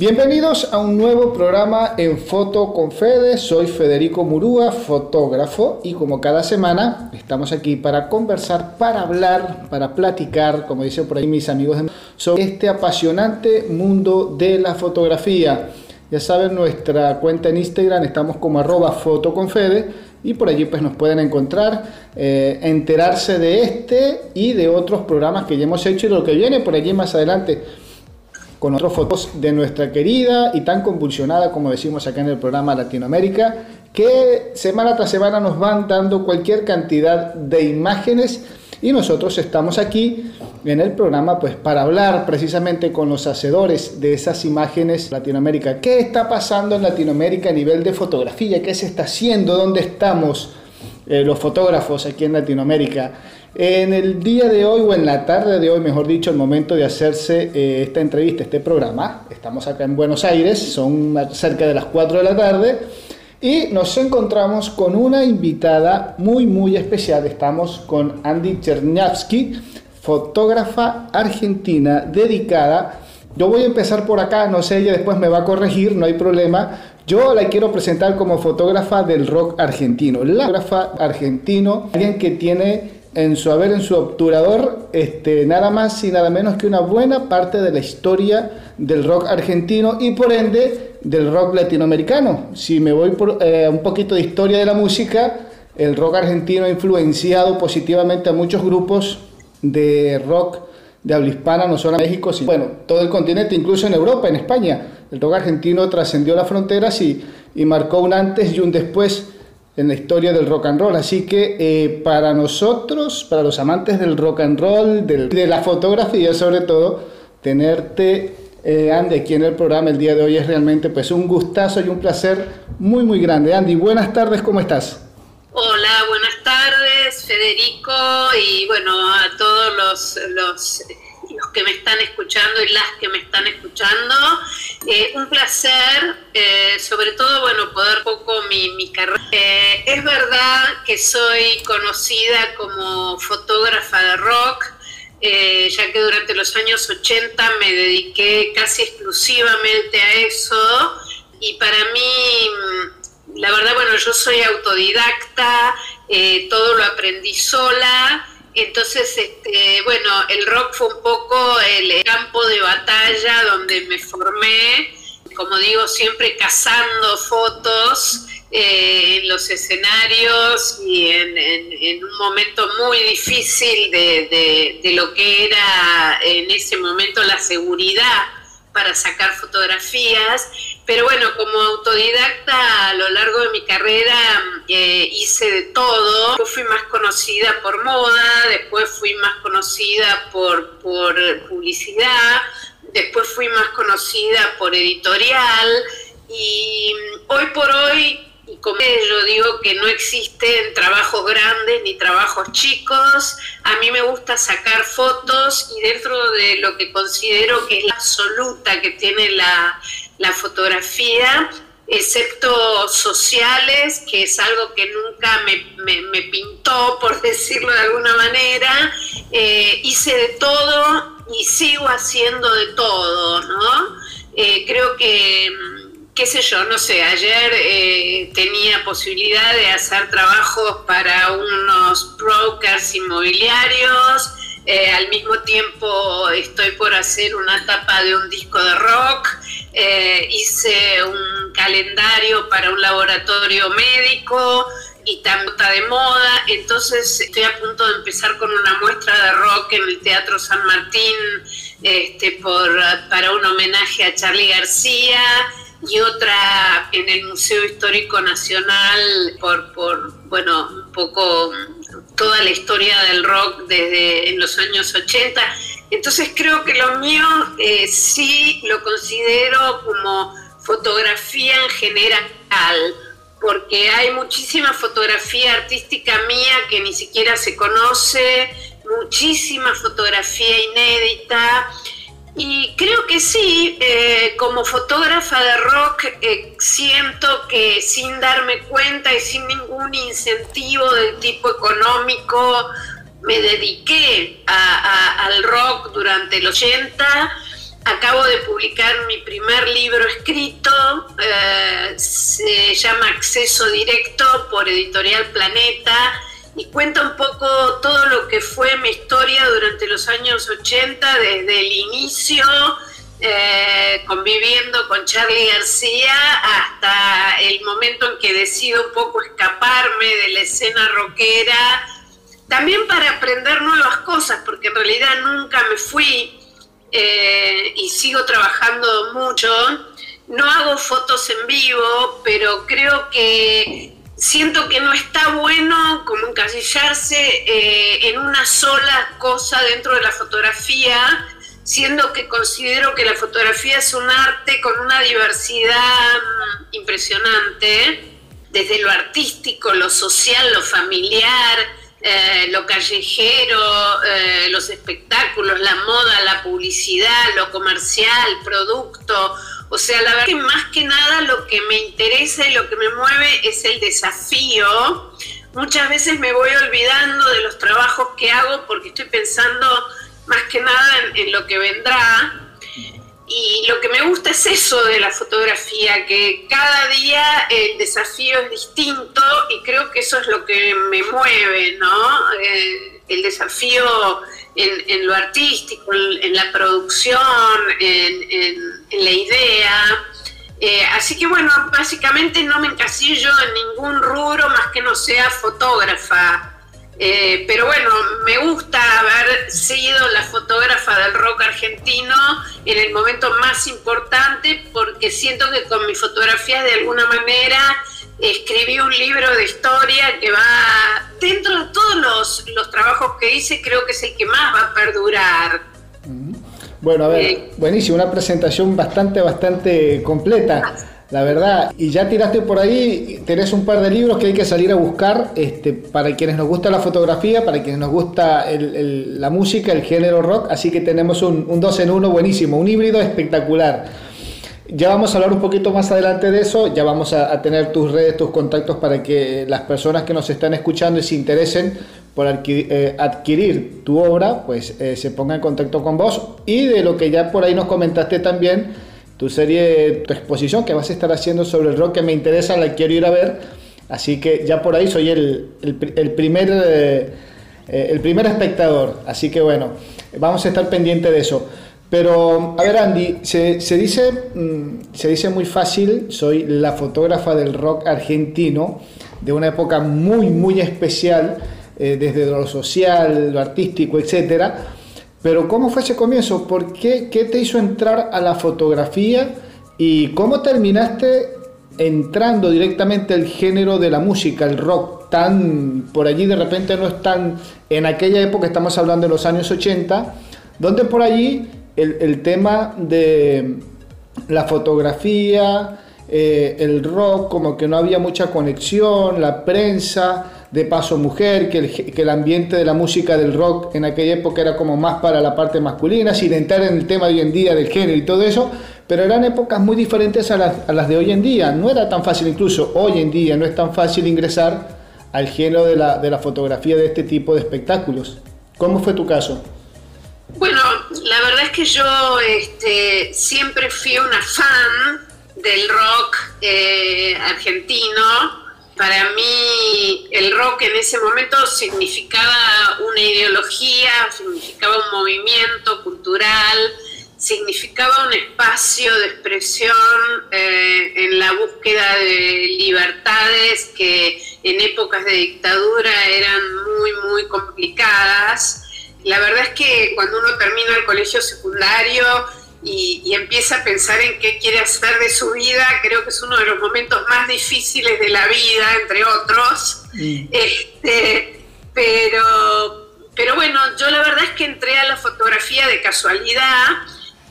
Bienvenidos a un nuevo programa en Foto con Fede. Soy Federico Murúa, fotógrafo, y como cada semana estamos aquí para conversar, para hablar, para platicar, como dicen por ahí mis amigos, sobre este apasionante mundo de la fotografía. Ya saben, nuestra cuenta en Instagram estamos como arroba fotoconfede y por allí pues nos pueden encontrar, eh, enterarse de este y de otros programas que ya hemos hecho y lo que viene por allí más adelante con otras fotos de nuestra querida y tan convulsionada, como decimos acá en el programa Latinoamérica, que semana tras semana nos van dando cualquier cantidad de imágenes y nosotros estamos aquí en el programa pues para hablar precisamente con los hacedores de esas imágenes Latinoamérica. ¿Qué está pasando en Latinoamérica a nivel de fotografía? ¿Qué se está haciendo? ¿Dónde estamos eh, los fotógrafos aquí en Latinoamérica? En el día de hoy, o en la tarde de hoy, mejor dicho, el momento de hacerse eh, esta entrevista, este programa, estamos acá en Buenos Aires, son cerca de las 4 de la tarde, y nos encontramos con una invitada muy, muy especial. Estamos con Andy Chernyavsky, fotógrafa argentina dedicada. Yo voy a empezar por acá, no sé, ella después me va a corregir, no hay problema. Yo la quiero presentar como fotógrafa del rock argentino. La fotógrafa argentino, alguien que tiene en su haber, en su obturador, este, nada más y nada menos que una buena parte de la historia del rock argentino y por ende del rock latinoamericano. Si me voy por eh, un poquito de historia de la música, el rock argentino ha influenciado positivamente a muchos grupos de rock de habla hispana, no solo en México, sino bueno, todo el continente, incluso en Europa, en España. El rock argentino trascendió las fronteras y, y marcó un antes y un después en la historia del rock and roll. Así que eh, para nosotros, para los amantes del rock and roll, de la fotografía sobre todo, tenerte, eh, Andy, aquí en el programa el día de hoy es realmente pues un gustazo y un placer muy, muy grande. Andy, buenas tardes, ¿cómo estás? Hola, buenas tardes, Federico, y bueno, a todos los los que me están escuchando y las que me están escuchando. Eh, un placer, eh, sobre todo, bueno, poder poco mi, mi carrera. Eh, es verdad que soy conocida como fotógrafa de rock, ya que durante los años 80 me dediqué casi exclusivamente a eso. Y para mí, la verdad, bueno, yo soy autodidacta, todo lo aprendí sola. Entonces, este, bueno, el rock fue un poco el campo de batalla donde me formé, como digo, siempre cazando fotos eh, en los escenarios y en, un momento muy difícil de, de lo que era en ese momento la seguridad para sacar fotografías pero bueno, como autodidacta a lo largo de mi carrera eh, hice de todo. Yo fui más conocida por moda, después fui más conocida por, por publicidad, después fui más conocida por editorial y hoy por hoy y como yo digo que no existen trabajos grandes ni trabajos chicos, a mí me gusta sacar fotos y dentro de lo que considero que es la absoluta que tiene la, fotografía, excepto sociales, que es algo que nunca me, pintó, por decirlo de alguna manera. Eh, hice de todo y sigo haciendo de todo, ¿no? Eh, creo que, qué sé yo, no sé, ayer eh, tenía posibilidad de hacer trabajos para unos brokers inmobiliarios, eh, al mismo tiempo estoy por hacer una tapa de un disco de rock, eh, hice un calendario para un laboratorio médico y también de moda, entonces estoy a punto de empezar con una muestra de rock en el Teatro San Martín este, por, para un homenaje a Charlie García y otra en el Museo Histórico Nacional por, por bueno, un poco toda la historia del rock desde en los años 80. Entonces creo que lo mío eh, sí lo considero como fotografía en general, porque hay muchísima fotografía artística mía que ni siquiera se conoce, muchísima fotografía inédita y creo que sí, eh, como fotógrafa de rock, eh, siento que sin darme cuenta y sin ningún incentivo del tipo económico, me dediqué al rock durante el 80 acabo de publicar mi primer libro escrito, eh, se llama Acceso Directo por Editorial Planeta y cuenta un poco todo lo que fue mi historia durante los años 80, desde el inicio, eh, conviviendo con Charlie García, hasta el momento en que decido un poco escaparme de la escena rockera, también para aprender nuevas cosas, porque en realidad nunca me fui eh, y sigo trabajando mucho. No hago fotos en vivo, pero creo que siento que no está bueno como encasillarse eh, en una sola cosa dentro de la fotografía, siendo que considero que la fotografía es un arte con una diversidad mm, impresionante, desde lo artístico, lo social, lo familiar, eh, lo callejero, eh, los espectáculos, la moda, la publicidad, lo comercial, producto, o sea, la verdad que más que nada lo que me interesa y lo que me mueve es el desafío. Muchas veces me voy olvidando de los trabajos que hago porque estoy pensando más que nada en, lo que vendrá. Y lo que me gusta es eso de la fotografía, que cada día el desafío es distinto y creo que eso es lo que me mueve, ¿no? Eh, el desafío en, lo artístico, en, la producción, en, la idea. Eh, así que bueno, básicamente no me encasillo en ningún rubro más que no sea fotógrafa. Eh, pero bueno, me gusta haber sido la fotógrafa del rock argentino en el momento más importante porque siento que con mi fotografía de alguna manera escribí un libro de historia que va, dentro de todos los, los trabajos que hice, creo que es el que más va a perdurar. Bueno, a ver, buenísimo, una presentación bastante, bastante completa, la verdad. Y ya tiraste por ahí, tenés un par de libros que hay que salir a buscar este, para quienes nos gusta la fotografía, para quienes nos gusta la música, el género rock, así que tenemos un, un dos en uno buenísimo, un híbrido espectacular. Ya vamos a hablar un poquito más adelante de eso, ya vamos a, tener tus redes, tus contactos para que las personas que nos están escuchando y se interesen por eh, adquirir, tu obra, pues eh, se pongan en contacto con vos. Y de lo que ya por ahí nos comentaste también, tu serie, tu exposición que vas a estar haciendo sobre el rock que me interesa, la quiero ir a ver, así que ya por ahí soy el, primer, eh, el primer espectador, así que bueno, vamos a estar pendiente de eso. Pero, a ver, Andy, se, dice, mm, se dice muy fácil, soy la fotógrafa del rock argentino, de una época muy, muy especial, eh, desde lo social, lo artístico, etc. Pero, ¿cómo fue ese comienzo? ¿Por qué, qué te hizo entrar a la fotografía? ¿Y cómo terminaste entrando directamente al género de la música, el rock? Tan, por allí de repente no es tan, en aquella época estamos hablando de los años 80, donde por allí el, tema de la fotografía, eh, el rock, como que no había mucha conexión, la prensa, de paso mujer, que el, ambiente de la música del rock en aquella época era como más para la parte masculina, sin entrar en el tema de hoy en día del género y todo eso, pero eran épocas muy diferentes a las, a las de hoy en día. No era tan fácil, incluso hoy en día, no es tan fácil ingresar al género de la, de la fotografía de este tipo de espectáculos. ¿Cómo fue tu caso? Bueno, la verdad es que yo este, siempre fui una fan del rock eh, argentino. Para mí el rock en ese momento significaba una ideología, significaba un movimiento cultural, significaba un espacio de expresión eh, en la búsqueda de libertades que en épocas de dictadura eran muy, muy complicadas la verdad es que cuando uno termina el colegio secundario y, empieza a pensar en qué quiere hacer de su vida, creo que es uno de los momentos más difíciles de la vida, entre otros. Este, pero, pero bueno, yo la verdad es que entré a la fotografía de casualidad,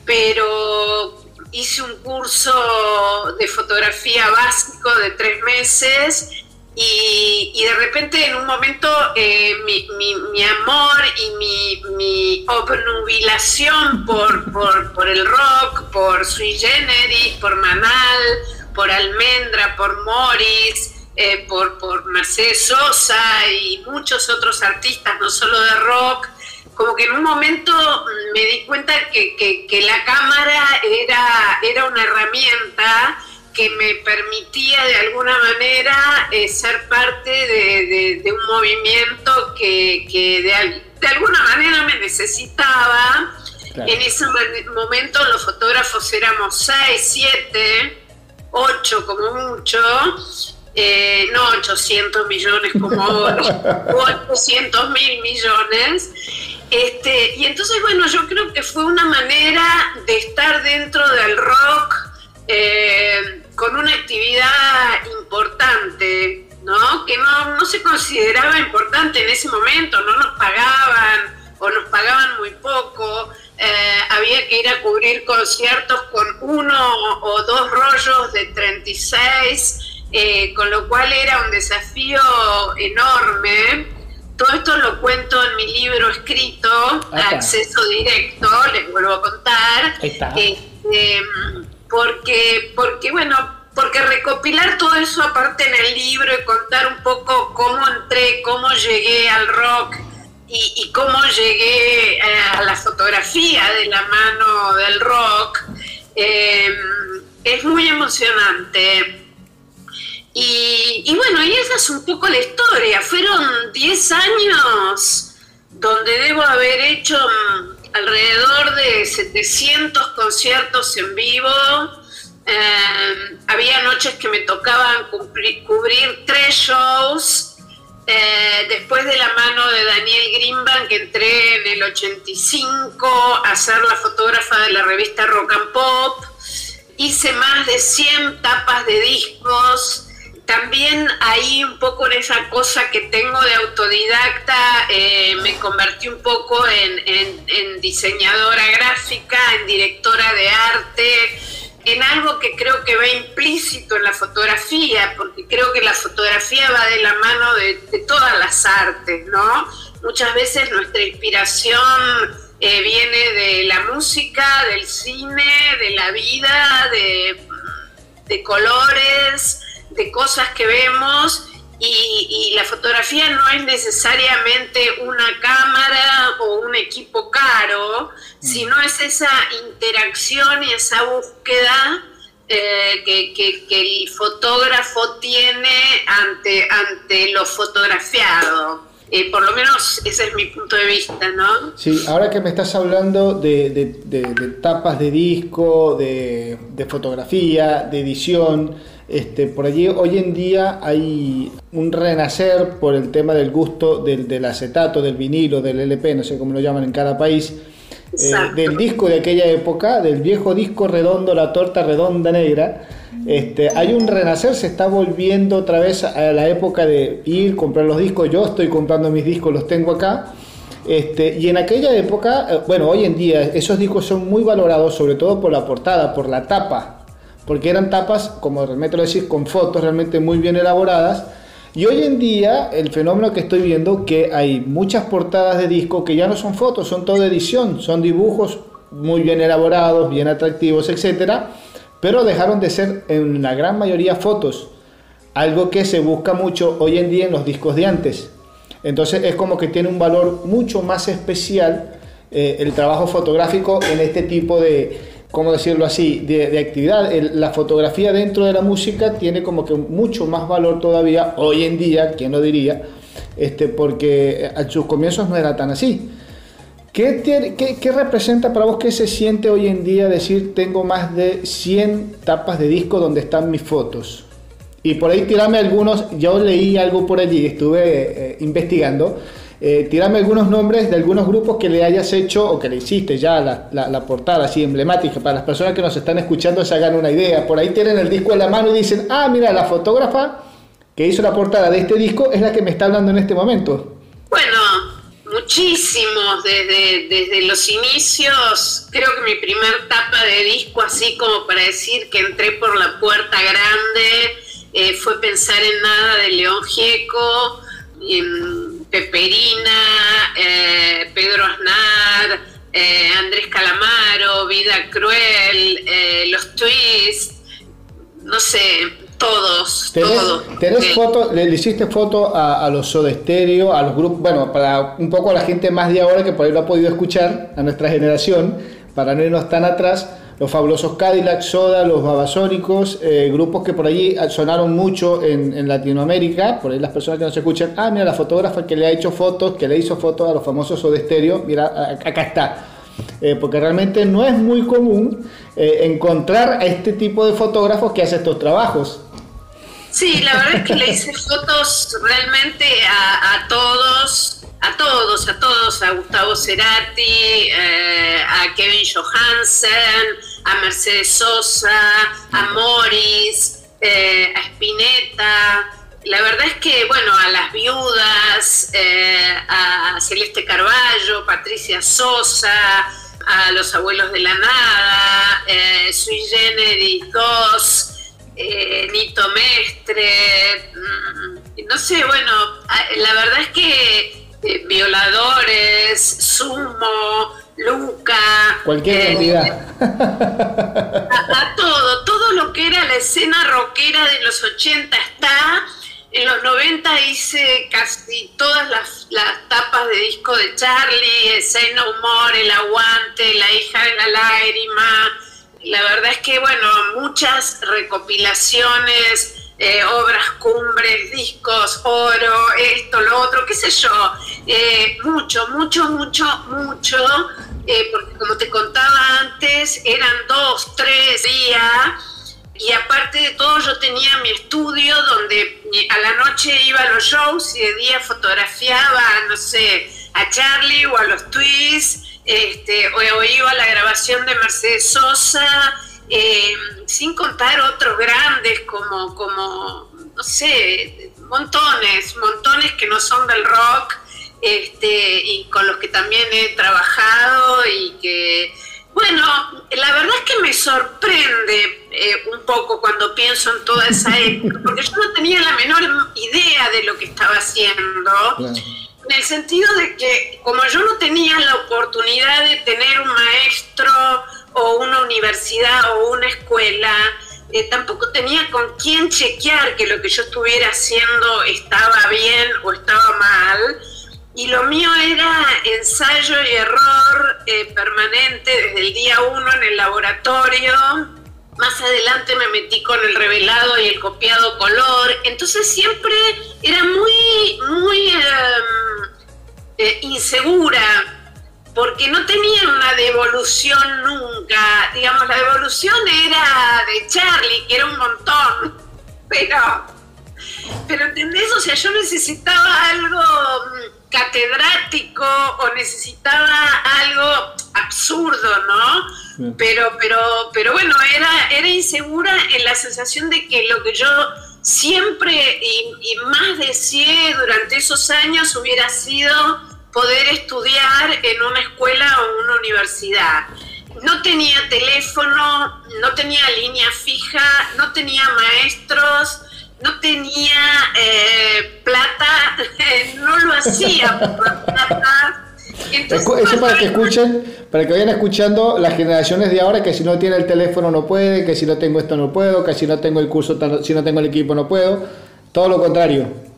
pero hice un curso de fotografía básico de tres meses y, de repente en un momento eh, mi, amor y mi, mi obnubilación por, por, el rock, por Sui Generis, por Manal, por Almendra, por Morris, eh, por, por Mercedes Sosa y muchos otros artistas, no solo de rock, como que en un momento me di cuenta que, la cámara era, era una herramienta que me permitía de alguna manera eh, ser parte de, un movimiento que, de, alguna manera me necesitaba. En ese momento los fotógrafos éramos 6, 7, 8 como mucho, eh, no 800 millones como ahora, 800 mil millones. Este, y entonces, bueno, yo creo que fue una manera de estar dentro del rock eh, con una actividad importante, ¿no? Que no, no se consideraba importante en ese momento, no nos pagaban o nos pagaban muy poco. Eh, había que ir a cubrir conciertos con uno o dos rollos de 36, eh, con lo cual era un desafío enorme. Todo esto lo cuento en mi libro escrito, Acceso Directo, les vuelvo a contar. Este, porque, porque, bueno, porque recopilar todo eso aparte en el libro y contar un poco cómo entré, cómo llegué al rock, y, cómo llegué eh, a la fotografía de la mano del rock, em, es muy emocionante. Y, bueno, y esa es un poco la historia. Fueron 10 años donde debo haber hecho mm, alrededor de 700 conciertos en vivo. Em, había noches que me tocaban cubrir tres shows eh, después de la mano de Daniel Greenbank, que entré en el 85 a ser la fotógrafa de la revista Rock and Pop. Hice más de 100 tapas de discos. También ahí un poco en esa cosa que tengo de autodidacta, eh, me convertí un poco en diseñadora gráfica, en directora de arte en algo que creo que va implícito en la fotografía, porque creo que la fotografía va de la mano de, todas las artes, ¿no? Muchas veces nuestra inspiración eh, viene de la música, del cine, de la vida, de, de colores, de cosas que vemos y, la fotografía no es necesariamente una cámara o un equipo caro, mm. sino es esa interacción y esa búsqueda eh, que, el fotógrafo tiene ante, ante lo fotografiado. Eh, por lo menos ese es mi punto de vista, ¿no? Sí, ahora que me estás hablando de, de tapas de disco, de, fotografía, de edición, este, por allí hoy en día hay un renacer por el tema del gusto del, acetato, del vinilo, del LP, no sé cómo lo llaman en cada país, eh, del disco de aquella época, del viejo disco redondo, la torta redonda negra. Este, hay un renacer, se está volviendo otra vez a la época de ir, comprar los discos. Yo estoy comprando mis discos, los tengo acá. Este, y en aquella época, eh, bueno, hoy en día esos discos son muy valorados, sobre todo por la portada, por la tapa porque eran tapas, como realmente lo decís, con fotos realmente muy bien elaboradas. Y hoy en día el fenómeno que estoy viendo que hay muchas portadas de disco que ya no son fotos, son todo edición, son dibujos muy bien elaborados, bien atractivos, etcétera, pero dejaron de ser en la gran mayoría fotos, algo que se busca mucho hoy en día en los discos de antes. Entonces es como que tiene un valor mucho más especial eh, el trabajo fotográfico en este tipo de, ¿cómo decirlo así?, de, actividad. la fotografía dentro de la música tiene como que mucho más valor todavía hoy en día, ¿quién lo diría? Este, porque a sus comienzos no era tan así. ¿Qué, qué, representa para vos, qué se siente hoy en día decir tengo más de 100 tapas de disco donde están mis fotos? Y por ahí tirame algunos, yo leí algo por allí, estuve eh, investigando, eh, tirame algunos nombres de algunos grupos que le hayas hecho o que le hiciste ya la, portada así emblemática para las personas que nos están escuchando se hagan una idea. Por ahí tienen el disco en la mano y dicen, ah, mira, la fotógrafa que hizo la portada de este disco es la que me está hablando en este momento. Bueno, muchísimos, desde, desde los inicios, creo que mi primer tapa de disco, así como para decir que entré por la puerta grande, eh, fue pensar en nada de León Gieco. En, Peperina, eh, Pedro Aznar, eh, Andrés Calamaro, Vida Cruel, eh, Los Twists, no sé, todos, ¿Tenés, todos. ¿tenés foto, le, hiciste foto a, los Soda Stereo, a los grupos, bueno, para un poco a la gente más de ahora que por ahí lo ha podido escuchar, a nuestra generación, para no irnos tan atrás, los fabulosos Cadillac, Soda, los Babasónicos, eh, grupos que por allí sonaron mucho en, Latinoamérica, por ahí las personas que nos escuchan, ah, mira, la fotógrafa que le ha hecho fotos, que le hizo fotos a los famosos Soda Stereo, mira, acá está. Eh, porque realmente no es muy común eh, encontrar a este tipo de fotógrafos que hace estos trabajos. Sí, la verdad es que le hice fotos realmente a, todos, a todos, a todos, a Gustavo Cerati, eh, a Kevin Johansen, a Mercedes Sosa, a Morris, eh, a Spinetta. La verdad es que, bueno, a las viudas, eh, a Celeste Carballo, Patricia Sosa, a los abuelos de la nada, Sui Generis 2, eh, Nito Mestre, mm, no sé, bueno, la verdad es que eh, Violadores, Sumo, Luca. Cualquier eh, A, todo, todo lo que era la escena rockera de los 80 está. En los 90 hice casi todas las, las tapas de disco de Charlie, Say No More, El Aguante, La hija de la lágrima la verdad es que, bueno, muchas recopilaciones, eh, obras cumbres, discos, oro, esto, lo otro, qué sé yo, eh, mucho, mucho, mucho, mucho, eh, porque como te contaba antes, eran dos, tres días, y aparte de todo yo tenía mi estudio donde a la noche iba a los shows y de día fotografiaba, no sé, a Charlie o a los Twists, este, o, iba a la grabación de Mercedes Sosa, eh, sin contar otros grandes como, como, no sé, montones, montones que no son del rock, este, y con los que también he trabajado y que, bueno, la verdad es que me sorprende eh, un poco cuando pienso en toda esa época, porque yo no tenía la menor idea de lo que estaba haciendo en el sentido de que como yo no tenía la oportunidad de tener un maestro o una universidad o una escuela, eh, tampoco tenía con quién chequear que lo que yo estuviera haciendo estaba bien o estaba mal. Y lo mío era ensayo y error eh, permanente desde el día uno en el laboratorio. Más adelante me metí con el revelado y el copiado color. Entonces siempre era muy, muy... Em, eh, insegura, porque no tenían una devolución nunca. Digamos, la devolución era de Charlie, que era un montón, pero, pero ¿entendés? O sea, yo necesitaba algo mm, catedrático o necesitaba algo absurdo, ¿no? Pero, pero, pero bueno, era, era insegura en la sensación de que lo que yo siempre y, y más deseé durante esos años hubiera sido poder estudiar en una escuela o una universidad. No tenía teléfono, no tenía línea fija, no tenía maestros, no tenía eh, plata, no lo hacía por plata. Eso para que escuchen, para que vayan escuchando las generaciones de ahora que si no tiene el teléfono no puede, que si no tengo esto no puedo, que si no tengo el curso, si no tengo el equipo no puedo, todo lo contrario.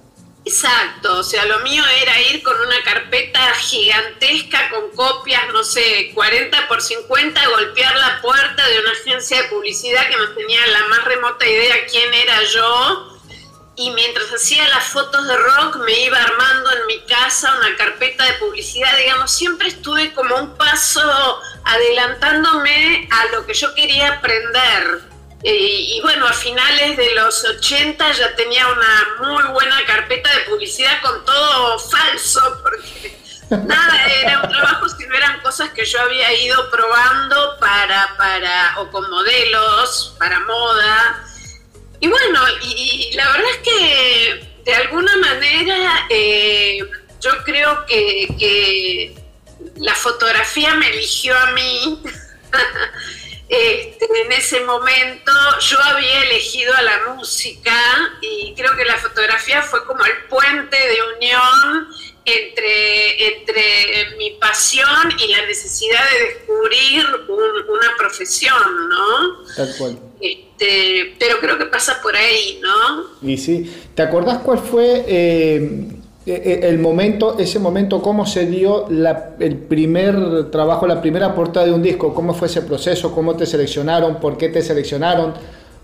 Exacto, o sea, lo mío era ir con una carpeta gigantesca con copias, no sé, 40 por 50, golpear la puerta de una agencia de publicidad que no tenía la más remota idea quién era yo. Y mientras hacía las fotos de rock me iba armando en mi casa una carpeta de publicidad, digamos, siempre estuve como un paso adelantándome a lo que yo quería aprender. Eh, y bueno, a finales de los 80 ya tenía una muy buena carpeta de publicidad con todo falso, porque nada, era un trabajo, si no eran cosas que yo había ido probando para, para, o con modelos, para moda. Y bueno, y, la verdad es que de alguna manera eh, yo creo que, que la fotografía me eligió a mí. Este, en ese momento yo había elegido a la música y creo que la fotografía fue como el puente de unión entre, entre mi pasión y la necesidad de descubrir una profesión, ¿no? Tal cual. Este, pero creo que pasa por ahí, ¿no? Y sí, ¿te acordás cuál fue eh, eh, el momento, ese momento, cómo se dio el primer trabajo, la primera portada de un disco? ¿Cómo fue ese proceso? ¿Cómo te seleccionaron? ¿Por qué te seleccionaron?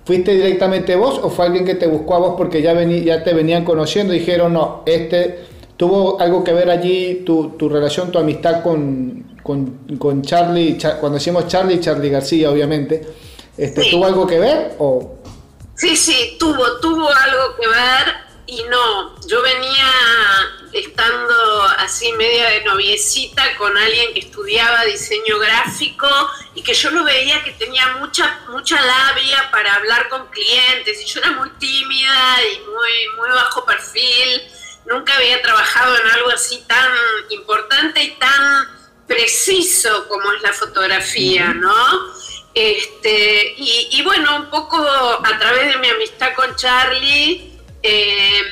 ¿Fuiste directamente vos o fue alguien que te buscó a vos porque ya, ya te venían conociendo y dijeron, no, este tuvo algo que ver allí, tu, tu relación, tu amistad con, con, Charlie, cuando decimos Charlie, Charlie García, obviamente, este, ¿tuvo algo que ver o...? Sí, sí, tuvo, tuvo algo que ver y no, yo venía estando así media de noviecita con alguien que estudiaba diseño gráfico y que yo lo veía que tenía mucha mucha labia para hablar con clientes y yo era muy tímida y muy muy bajo perfil. Nunca había trabajado en algo así tan importante y tan preciso como es la fotografía no este y bueno un poco a través de mi amistad con Charlie eh,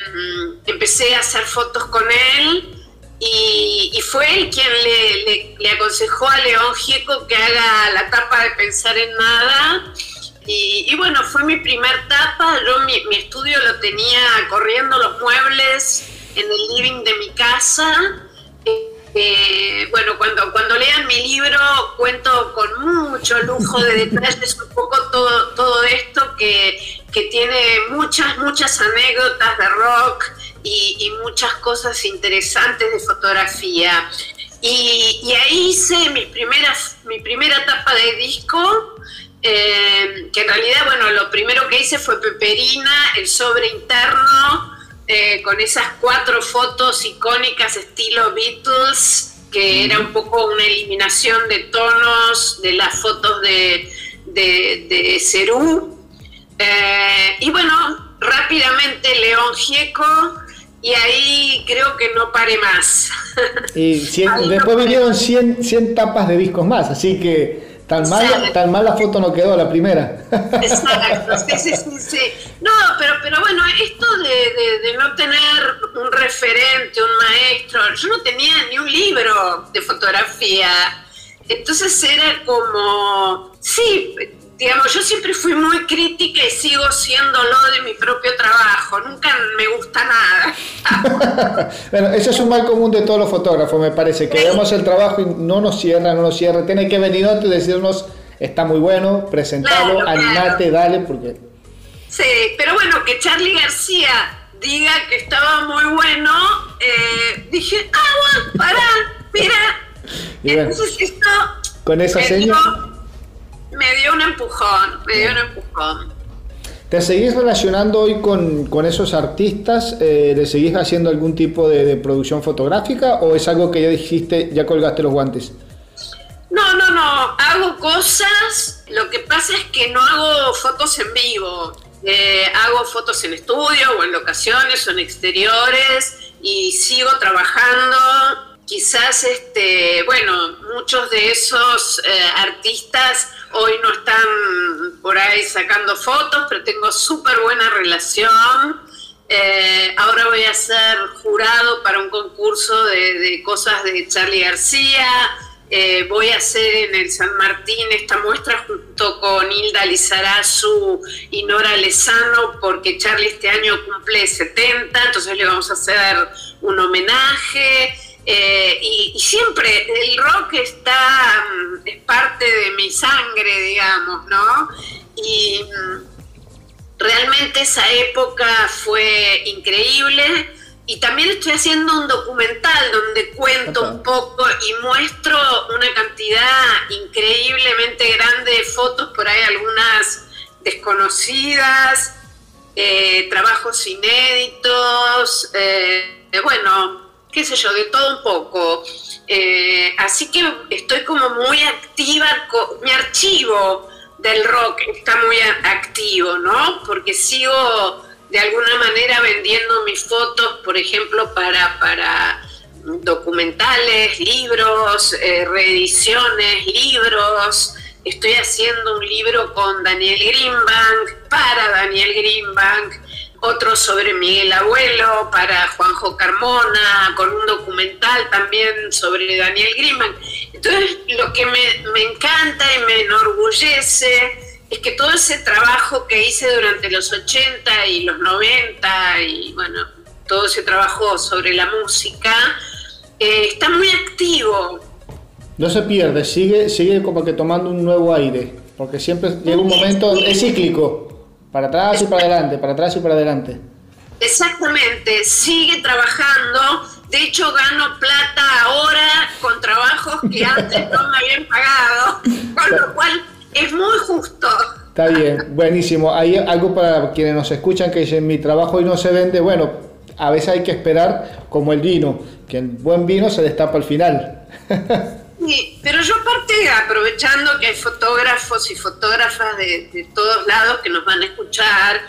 empecé a hacer fotos con él y, fue él quien le, aconsejó a León Gieco que haga la tapa de Pensar en Nada. Y, bueno, fue mi primer tapa. Yo mi, estudio lo tenía corriendo los muebles en el living de mi casa. Eh, bueno, cuando, cuando lean mi libro cuento con mucho lujo de detalles un poco todo, todo esto que, que tiene muchas, muchas anécdotas de rock y, muchas cosas interesantes de fotografía. Y, ahí hice mi primera, mi primera etapa de disco, eh, que en realidad, bueno, lo primero que hice fue Peperina, el sobre interno, eh, con esas cuatro fotos icónicas estilo Beatles, que era un poco una eliminación de tonos de las fotos de, de, de Cerú. Eh, y bueno, rápidamente León Gieco y ahí creo que no pare más. Y después vinieron 100, 100 tapas de discos más, así que tan mal, tan mal la foto no quedó la primera. Exacto, sí, sí, sí, No, pero, pero bueno, esto de, de, no tener un referente, un maestro, yo no tenía ni un libro de fotografía, entonces era como, sí, digamos, yo siempre fui muy crítica y sigo siéndolo de mi propio trabajo, nunca me gusta nada. bueno, eso es un mal común de todos los fotógrafos, me parece, que vemos el trabajo y no nos cierra, no nos cierra, tiene que venir antes y decirnos, está muy bueno, presentalo, animate, dale, porque... Sí, pero bueno, que Charlie García diga que estaba muy bueno, eh, dije, ah, bueno, pará, mira, entonces esto... Con esa seña me dio un empujón, me dio un empujón. ¿Te seguís relacionando hoy con, esos artistas? Eh, ¿Le seguís haciendo algún tipo de, producción fotográfica o es algo que ya dijiste, ya colgaste los guantes? No, no, no, hago cosas, lo que pasa es que no hago fotos en vivo, eh, hago fotos en estudio o en locaciones o en exteriores y sigo trabajando quizás este bueno muchos de esos eh, artistas hoy no están por ahí sacando fotos pero tengo súper buena relación. Eh, ahora voy a ser jurado para un concurso de, cosas de Charlie García. Eh, voy a hacer en el San Martín esta muestra junto con Hilda Lizarazu y Nora Lezano porque Charlie este año cumple 70 entonces le vamos a hacer un homenaje eh, y, siempre el rock está, mm, es parte de mi sangre, digamos, ¿no? Y mm, realmente esa época fue increíble. Y también estoy haciendo un documental donde cuento un poco y muestro una cantidad increíblemente grande de fotos, por ahí algunas desconocidas, eh, trabajos inéditos, eh, bueno, qué sé yo, de todo un poco. Eh, así que estoy como muy activa, mi archivo del rock está muy activo, ¿no? Porque sigo de alguna manera vendiendo mis fotos, por ejemplo, para, para documentales, libros, eh, reediciones, libros. Estoy haciendo un libro con Daniel Greenbank, para Daniel Greenbank otro sobre Miguel Abuelo para Juanjo Carmona, con un documental también sobre Daniel Griman. Entonces, lo que me, me encanta y me enorgullece es que todo ese trabajo que hice durante los 80 y los 90 y bueno, todo ese trabajo sobre la música, eh, está muy activo. No se pierde, sigue, sigue como que tomando un nuevo aire, porque siempre llega un momento, es cíclico, para atrás y para adelante, para atrás y para adelante. Exactamente, sigue trabajando, de hecho gano plata ahora con trabajos que antes no me habían pagado, con lo cual es muy justo. Está bien, buenísimo. Hay algo para quienes nos escuchan que dicen mi trabajo hoy no se vende. Bueno, a veces hay que esperar como el vino, que el buen vino se destapa al final. Sí, pero yo aparte, aprovechando que hay fotógrafos y fotógrafas de, de, todos lados que nos van a escuchar,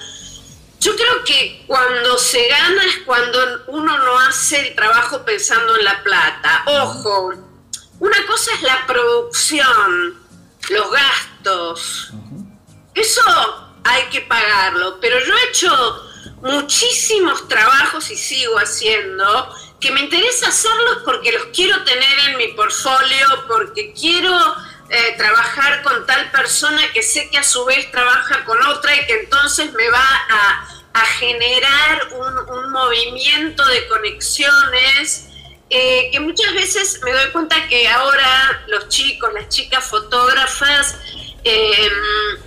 yo creo que cuando se gana es cuando uno no hace el trabajo pensando en la plata. Ojo, una cosa es la producción, los gastos. Eso hay que pagarlo, pero yo he hecho muchísimos trabajos y sigo haciendo que me interesa hacerlos porque los quiero tener en mi portfolio, porque quiero eh, trabajar con tal persona que sé que a su vez trabaja con otra y que entonces me va a, generar un, movimiento de conexiones eh, que muchas veces me doy cuenta que ahora los chicos, las chicas fotógrafas, eh,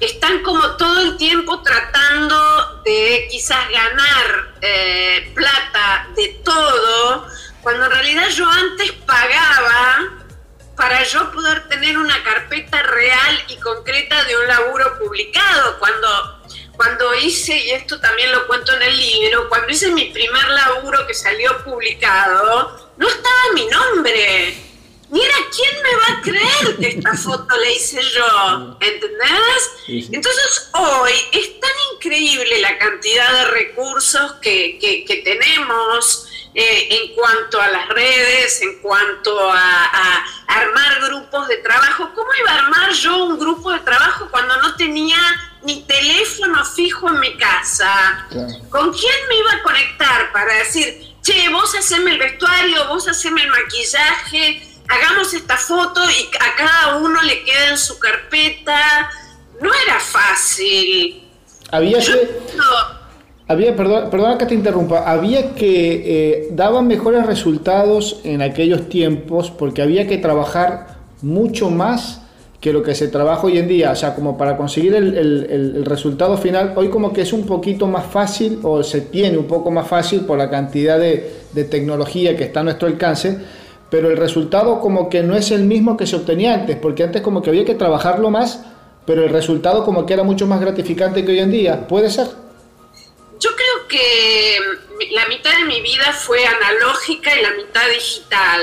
están como todo el tiempo tratando de quizás ganar eh, plata de todo, cuando en realidad yo antes pagaba para yo poder tener una carpeta real y concreta de un laburo publicado. Cuando, cuando hice, y esto también lo cuento en el libro, cuando hice mi primer laburo que salió publicado, no estaba mi nombre mira, ¿quién me va a creer que esta foto la hice yo? ¿Entendés? Entonces hoy es tan increíble la cantidad de recursos que, tenemos eh, en cuanto a las redes, en cuanto a, armar grupos de trabajo. ¿Cómo iba a armar yo un grupo de trabajo cuando no tenía ni teléfono fijo en mi casa? ¿Con quién me iba a conectar para decir, che, vos haceme el vestuario, vos haceme el maquillaje? Hagamos esta foto y a cada uno le queda en su carpeta. No era fácil. Había que... Había, perdón, perdona que te interrumpa, había que eh, daban mejores resultados en aquellos tiempos porque había que trabajar mucho más que lo que se trabaja hoy en día. O sea, como para conseguir el, el, resultado final, hoy como que es un poquito más fácil o se tiene un poco más fácil por la cantidad de, de tecnología que está a nuestro alcance pero el resultado como que no es el mismo que se obtenía antes, porque antes como que había que trabajarlo más, pero el resultado como que era mucho más gratificante que hoy en día. ¿Puede ser? Yo creo que la mitad de mi vida fue analógica y la mitad digital.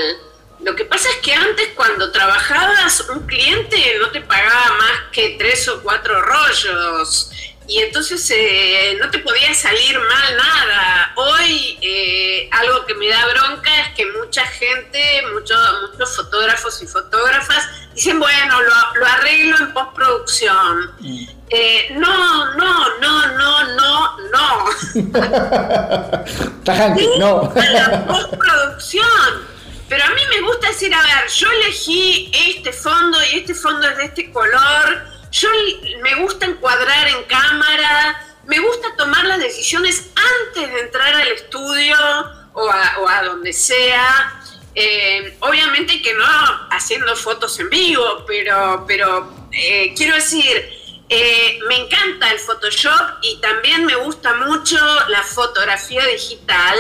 Lo que pasa es que antes cuando trabajabas un cliente no te pagaba más que tres o cuatro rollos y entonces eh, no te podía salir mal nada. Hoy eh, algo que me da bronca es que mucha gente, muchos muchos fotógrafos y fotógrafas dicen, bueno, lo, arreglo en postproducción. Mm. Eh, no, no, no, no, no, no. No. la postproducción. Pero a mí me gusta decir, a ver, yo elegí este fondo y este fondo es de este color yo me gusta encuadrar en cámara, me gusta tomar las decisiones antes de entrar al estudio o a, donde sea. Eh, obviamente que no haciendo fotos en vivo, pero, pero eh, quiero decir, eh, me encanta el Photoshop y también me gusta mucho la fotografía digital,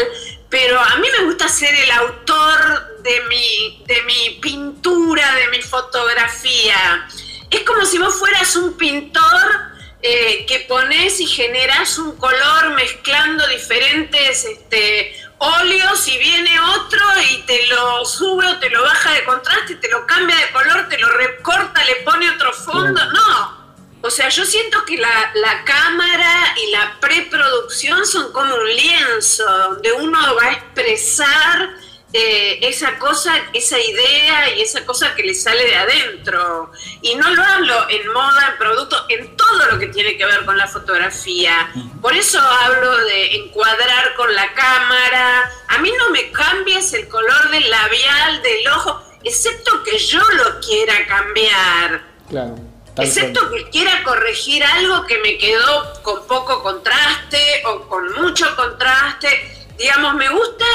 pero a mí me gusta ser el autor de mi, de mi pintura, de mi fotografía es como si vos fueras un pintor eh, que pones y generas un color mezclando diferentes este, óleos y viene otro y te lo sube o te lo baja de contraste, te lo cambia de color, te lo recorta, le pone otro fondo. No. O sea, yo siento que la, la cámara y la preproducción son como un lienzo donde uno va a expresar eh, esa cosa, esa idea y esa cosa que le sale de adentro. Y no lo hablo en moda, en producto, en todo lo que tiene que ver con la fotografía. Por eso hablo de encuadrar con la cámara. A mí no me cambies el color del labial, del ojo, excepto que yo lo quiera cambiar. Claro. Excepto que quiera corregir algo que me quedó con poco contraste o con mucho contraste. Digamos, me gusta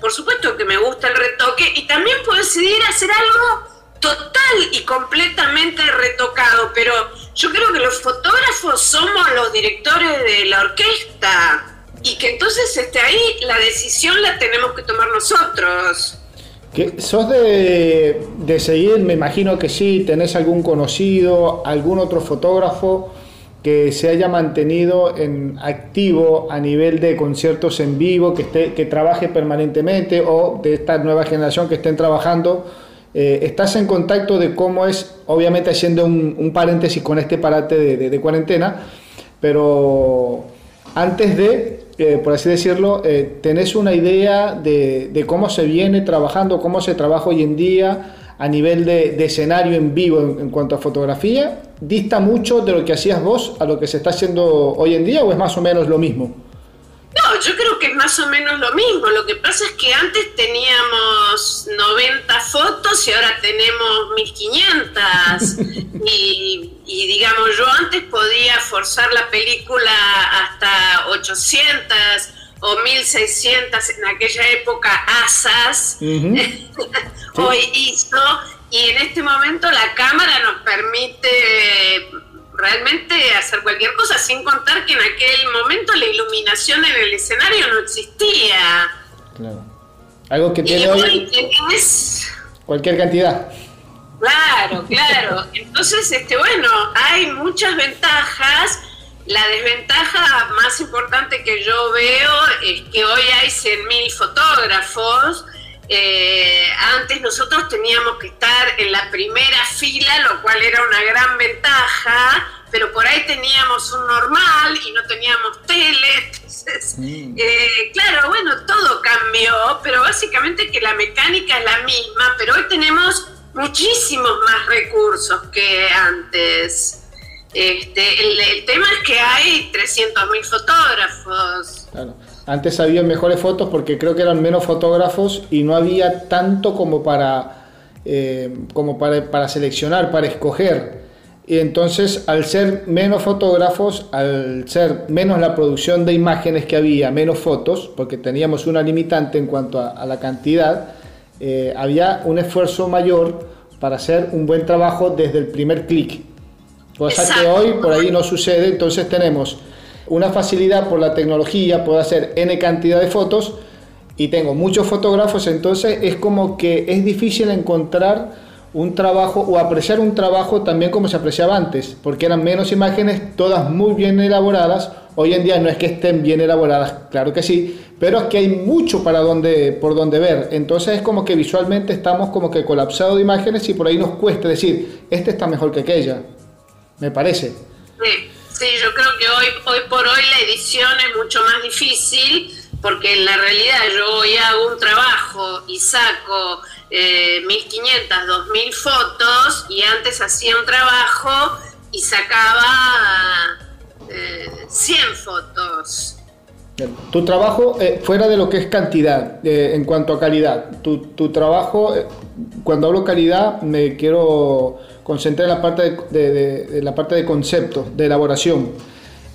por supuesto que me gusta el retoque y también puedo decidir hacer algo total y completamente retocado, pero yo creo que los fotógrafos somos los directores de la orquesta y que entonces este, ahí la decisión la tenemos que tomar nosotros. ¿Qué, ¿Sos de, de seguir? Me imagino que sí, tenés algún conocido, algún otro fotógrafo que se haya mantenido en activo a nivel de conciertos en vivo, que, esté, que trabaje permanentemente o de esta nueva generación que estén trabajando. Eh, ¿Estás en contacto de cómo es, obviamente haciendo un, paréntesis con este parate de, cuarentena, pero antes de, eh, por así decirlo, eh, ¿tenés una idea de, de cómo se viene trabajando, cómo se trabaja hoy en día? A nivel de, escenario en vivo en, cuanto a fotografía, dista mucho de lo que hacías vos a lo que se está haciendo hoy en día o es más o menos lo mismo? No, yo creo que es más o menos lo mismo. Lo que pasa es que antes teníamos 90 fotos y ahora tenemos 1500. y, y digamos, yo antes podía forzar la película hasta 800 o 1600 en aquella época asas, hoy hizo, y en este momento la cámara nos permite realmente hacer cualquier cosa, sin contar que en aquel momento la iluminación en el escenario no existía. Claro. Algo que tiene hoy, cualquier cantidad. Claro, claro. Entonces, este, bueno, hay muchas ventajas la desventaja más importante que yo veo es que hoy hay 100.000 fotógrafos. Eh, antes nosotros teníamos que estar en la primera fila, lo cual era una gran ventaja, pero por ahí teníamos un normal y no teníamos tele. Entonces, eh, claro, bueno, todo cambió, pero básicamente que la mecánica es la misma, pero hoy tenemos muchísimos más recursos que antes. Este, el, tema es que hay 300.000 fotógrafos. Antes había mejores fotos porque creo que eran menos fotógrafos y no había tanto como para, eh, como para, para seleccionar, para escoger. Y entonces, al ser menos fotógrafos, al ser menos la producción de imágenes que había, menos fotos, porque teníamos una limitante en cuanto a, la cantidad, eh, había un esfuerzo mayor para hacer un buen trabajo desde el primer clic. Cosa que hoy por ahí no sucede, entonces tenemos una facilidad por la tecnología, puedo hacer n cantidad de fotos y tengo muchos fotógrafos, entonces es como que es difícil encontrar un trabajo o apreciar un trabajo también como se apreciaba antes, porque eran menos imágenes, todas muy bien elaboradas. Hoy en día no es que estén bien elaboradas, claro que sí, pero es que hay mucho para donde, por donde ver. Entonces es como que visualmente estamos como que colapsados de imágenes y por ahí nos cuesta decir, este está mejor que aquella me parece. Sí, yo creo que hoy, hoy por hoy la edición es mucho más difícil porque en la realidad yo hoy hago un trabajo y saco eh, 1500, 2000 fotos y antes hacía un trabajo y sacaba eh, 100 fotos. Tu trabajo, eh, fuera de lo que es cantidad, eh, en cuanto a calidad, tu, tu trabajo, eh, cuando hablo calidad, me quiero concentré en la parte de, la parte de concepto, de elaboración.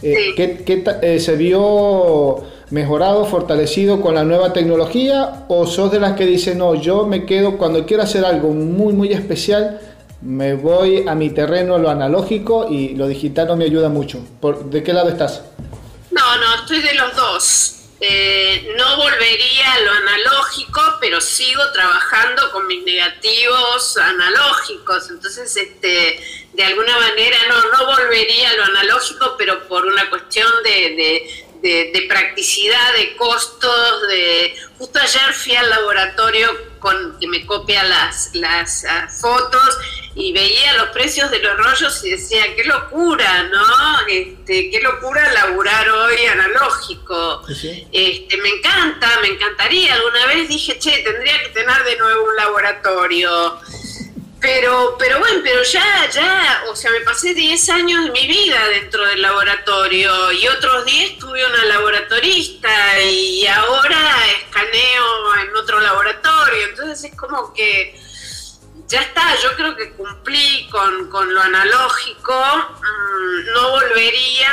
¿qué, eh, ¿Se vio mejorado, fortalecido con la nueva tecnología o sos de las que dicen, no, yo me quedo cuando quiero hacer algo muy, muy especial, me voy a mi terreno, lo analógico y lo digital no me ayuda mucho? ¿Por, ¿De qué lado estás? No, no, estoy de los dos. Eh, no volvería a lo analógico, pero sigo trabajando con mis negativos analógicos. Entonces, este, de alguna manera no, no volvería a lo analógico, pero por una cuestión de, de, practicidad, de costos, de... Justo ayer fui al laboratorio con que me copia las, las fotos y veía los precios de los rollos y decía, qué locura, ¿no? Este, qué locura laburar hoy analógico. Este, me encanta, me encantaría. Alguna vez dije, che, tendría que tener de nuevo un laboratorio. Pero, pero bueno, pero ya, ya, o sea, me pasé 10 años de mi vida dentro del laboratorio y otros 10 tuve una laboratorista y ahora escaneo en otro laboratorio. Entonces es como que ya está, yo creo que cumplí con, lo analógico, mm, no volvería,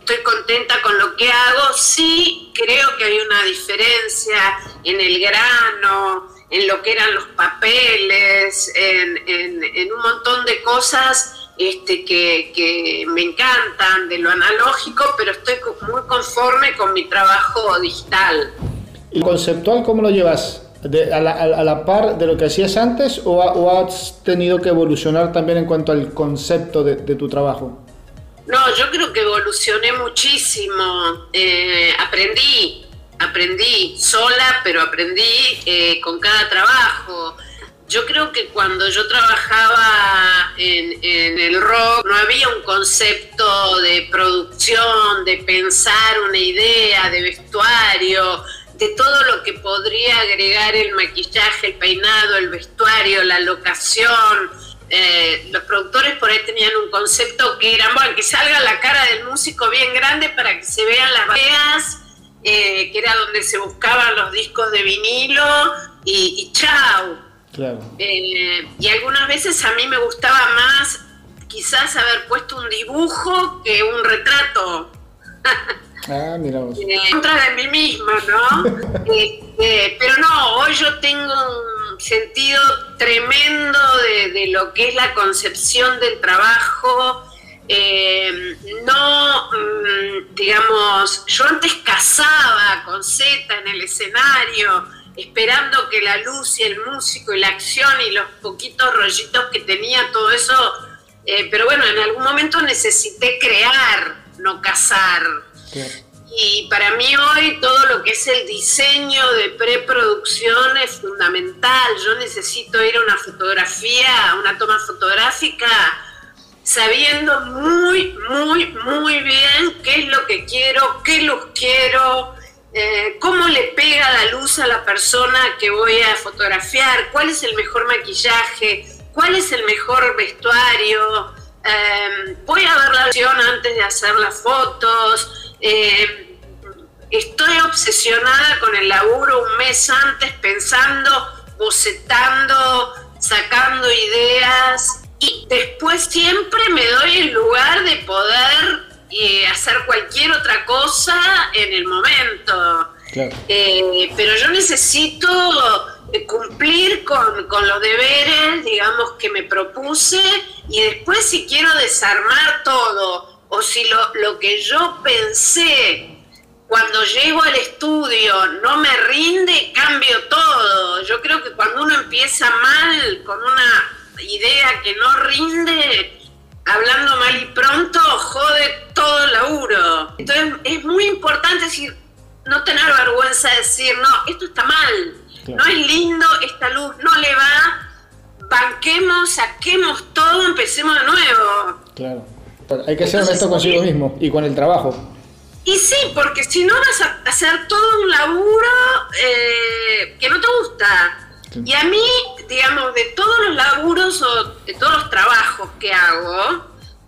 estoy contenta con lo que hago, sí creo que hay una diferencia en el grano, en lo que eran los papeles, en, un montón de cosas este, que, que, me encantan de lo analógico, pero estoy muy conforme con mi trabajo digital. ¿Y conceptual cómo lo llevas? a, la, par de lo que hacías antes o, has tenido que evolucionar también en cuanto al concepto de, tu trabajo? No, yo creo que evolucioné muchísimo. Eh, aprendí, aprendí sola, pero aprendí eh, con cada trabajo. Yo creo que cuando yo trabajaba en, el rock no había un concepto de producción, de pensar una idea, de vestuario de todo lo que podría agregar el maquillaje, el peinado, el vestuario, la locación. Eh, los productores por ahí tenían un concepto que era, bueno, que salga la cara del músico bien grande para que se vean las veas, eh, que era donde se buscaban los discos de vinilo y, y chau. Eh, y algunas veces a mí me gustaba más quizás haber puesto un dibujo que un retrato. Ah, mira vos. Eh, contra de mí misma, ¿no? Pero no, hoy yo tengo un sentido tremendo de, lo que es la concepción del trabajo. No, mm, digamos, yo antes cazaba con Z en el escenario, esperando que la luz y el músico y la acción y los poquitos rollitos que tenía, todo eso, pero bueno, en algún momento necesité crear, no cazar. Y para mí hoy todo lo que es el diseño de preproducción es fundamental. Yo necesito ir a una fotografía, a una toma fotográfica, sabiendo muy, muy, muy bien qué es lo que quiero, qué luz quiero, eh, cómo le pega la luz a la persona que voy a fotografiar, cuál es el mejor maquillaje, cuál es el mejor vestuario. Eh, voy a ver la opción antes de hacer las fotos eh, estoy obsesionada con el laburo un mes antes, pensando, bocetando, sacando ideas y después siempre me doy el lugar de poder eh, hacer cualquier otra cosa en el momento. Eh, pero yo necesito cumplir con, con, los deberes, digamos, que me propuse y después si quiero desarmar todo o si lo, lo que yo pensé cuando llego al estudio no me rinde, cambio todo. Yo creo que cuando uno empieza mal, con una idea que no rinde, hablando mal y pronto, jode todo el laburo. Entonces es muy importante decir, no tener vergüenza de decir, no, esto está mal, no es lindo, esta luz no le va, banquemos, saquemos todo, empecemos de nuevo. Claro. Hay que ser honesto consigo mismo y con el trabajo. Y sí, porque si no vas a hacer todo un laburo eh, que no te gusta. Y a mí, digamos, de todos los laburos o de todos los trabajos que hago,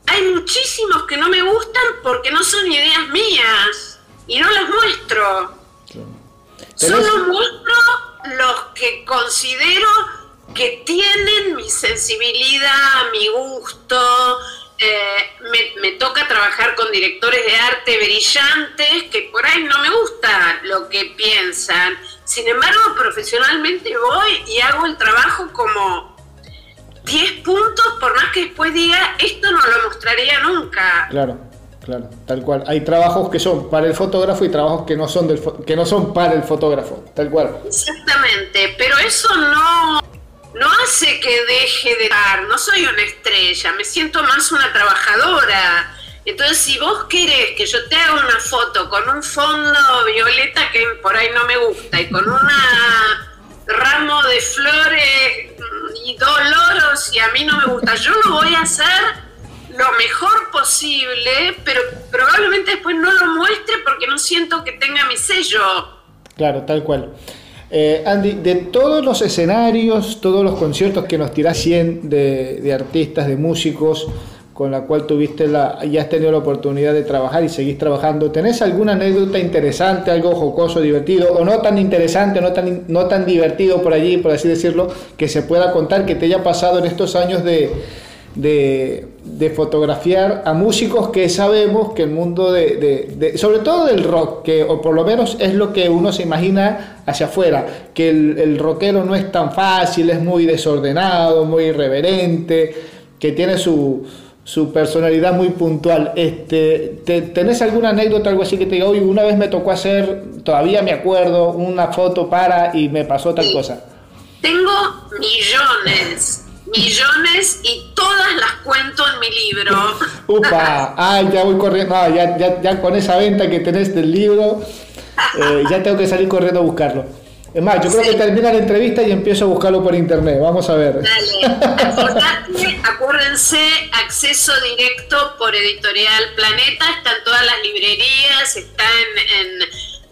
hay muchísimos que no me gustan porque no son ideas mías y no las muestro. Solo muestro los que considero que tienen mi sensibilidad, mi gusto, eh, me, toca trabajar con directores de arte brillantes que por ahí no me gusta lo que piensan. Sin embargo, profesionalmente voy y hago el trabajo como 10 puntos, por más que después diga, esto no lo mostraría nunca. Claro, claro, tal cual. Hay trabajos que son para el fotógrafo y trabajos que no son, del que no son para el fotógrafo, tal cual. Exactamente, pero eso no no hace que deje de dar, no soy una estrella, me siento más una trabajadora. Entonces, si vos querés que yo te haga una foto con un fondo violeta que por ahí no me gusta y con una ramo de flores y doloroso y a mí no me gusta. Yo lo voy a hacer lo mejor posible, pero probablemente después no lo muestre porque no siento que tenga mi sello. Claro, tal cual. Eh, Andy, de todos los escenarios, todos los conciertos que nos tirás 100 de, de artistas, de músicos, con la cual tuviste la, y has tenido la oportunidad de trabajar y seguís trabajando. ¿Tenés alguna anécdota interesante, algo jocoso, divertido, o no tan interesante, no tan, no tan divertido por allí, por así decirlo, que se pueda contar, que te haya pasado en estos años de, de, de fotografiar a músicos que sabemos que el mundo de, de, sobre todo del rock, que o por lo menos es lo que uno se imagina hacia afuera, que el, el rockero no es tan fácil, es muy desordenado, muy irreverente, que tiene su su personalidad muy puntual. Este, ¿Tenés alguna anécdota, algo así que te diga, hoy una vez me tocó hacer, todavía me acuerdo, una foto para y me pasó tal cosa? Tengo millones, millones y todas las cuento en mi libro. Upa, ay, ya voy corriendo, ya, ya, ya, con esa venta que tenés del libro, eh, ya tengo que salir corriendo a buscarlo. Es más, yo creo que termina la entrevista y empiezo a buscarlo por internet. Vamos a ver. Dale. acuérdense, acceso directo por editorial Planeta. Están todas las librerías, está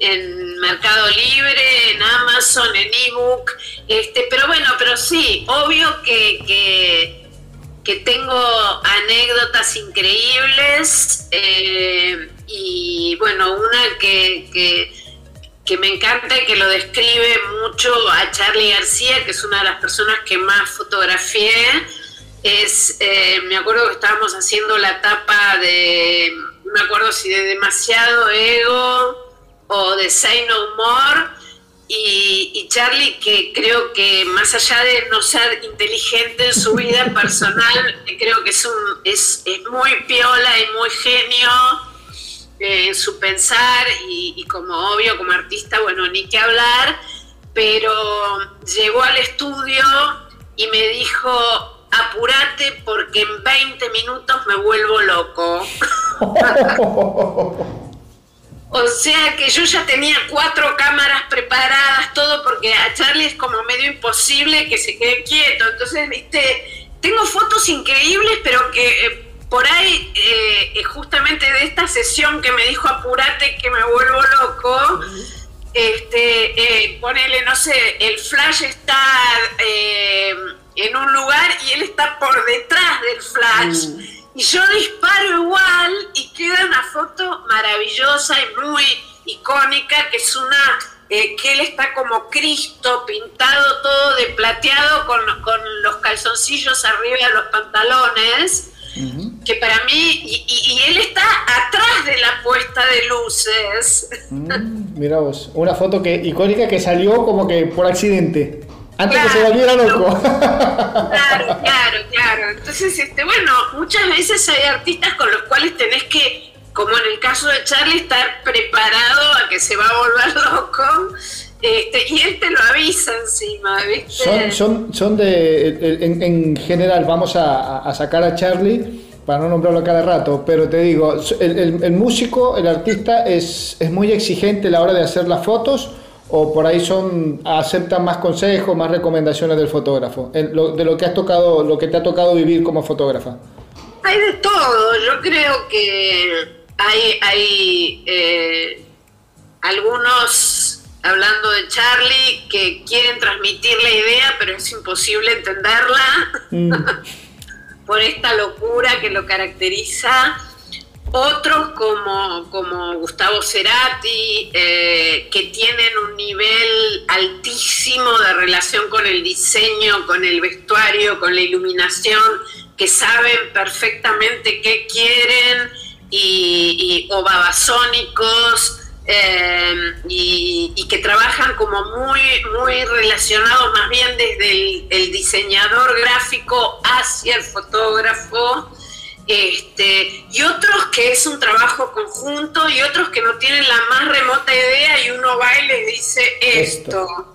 en, Mercado Libre, en Amazon, en ebook. Este, pero bueno, pero sí, obvio que, que, tengo anécdotas increíbles. Eh, y bueno, una que que me encanta y que lo describe mucho a Charlie García, que es una de las personas que más fotografié. Es, eh, me acuerdo que estábamos haciendo la tapa de, no me acuerdo si de Demasiado Ego o de Say No More, y, Charlie, que creo que más allá de no ser inteligente en su vida personal, creo que es, un, es, es muy piola y muy genio en su pensar y, como obvio, como artista, bueno, ni qué hablar, pero llegó al estudio y me dijo, apúrate porque en 20 minutos me vuelvo loco. o sea que yo ya tenía cuatro cámaras preparadas, todo porque a Charlie es como medio imposible que se quede quieto. Entonces, viste, tengo fotos increíbles, pero que eh, por ahí, eh, justamente de esta sesión que me dijo apurate que me vuelvo loco, este, eh, ponele, no sé, el flash está eh, en un lugar y él está por detrás del flash. Mm. Y yo disparo igual y queda una foto maravillosa y muy icónica, que es una que él está como Cristo, pintado todo de plateado con, con los calzoncillos arriba de los pantalones que para mí, y, él está atrás de la puesta de luces. Mm, mira vos, una foto que icónica que salió como que por accidente. Antes que se volviera loco. Claro, claro, claro. Entonces, este, bueno, muchas veces hay artistas con los cuales tenés que, como en el caso de Charlie, estar preparado a que se va a volver loco. Este, y él te lo avisa encima, ¿viste? Son, son, de, en, general, vamos a, sacar a Charlie para no nombrarlo cada rato, pero te digo, el, músico, el artista es, es, muy exigente a la hora de hacer las fotos o por ahí son aceptan más consejos, más recomendaciones del fotógrafo, de lo que has tocado, lo que te ha tocado vivir como fotógrafa. Hay de todo, yo creo que hay, hay eh, algunos hablando de Charlie, que quieren transmitir la idea, pero es imposible entenderla mm. por esta locura que lo caracteriza. Otros como, como Gustavo Cerati, eh, que tienen un nivel altísimo de relación con el diseño, con el vestuario, con la iluminación, que saben perfectamente qué quieren, y, y o babasónicos, Em, y, que trabajan como muy, muy relacionados más bien desde el, diseñador gráfico hacia el fotógrafo. Este, y otros que es un trabajo conjunto y otros que no tienen la más remota idea y uno va y les dice esto.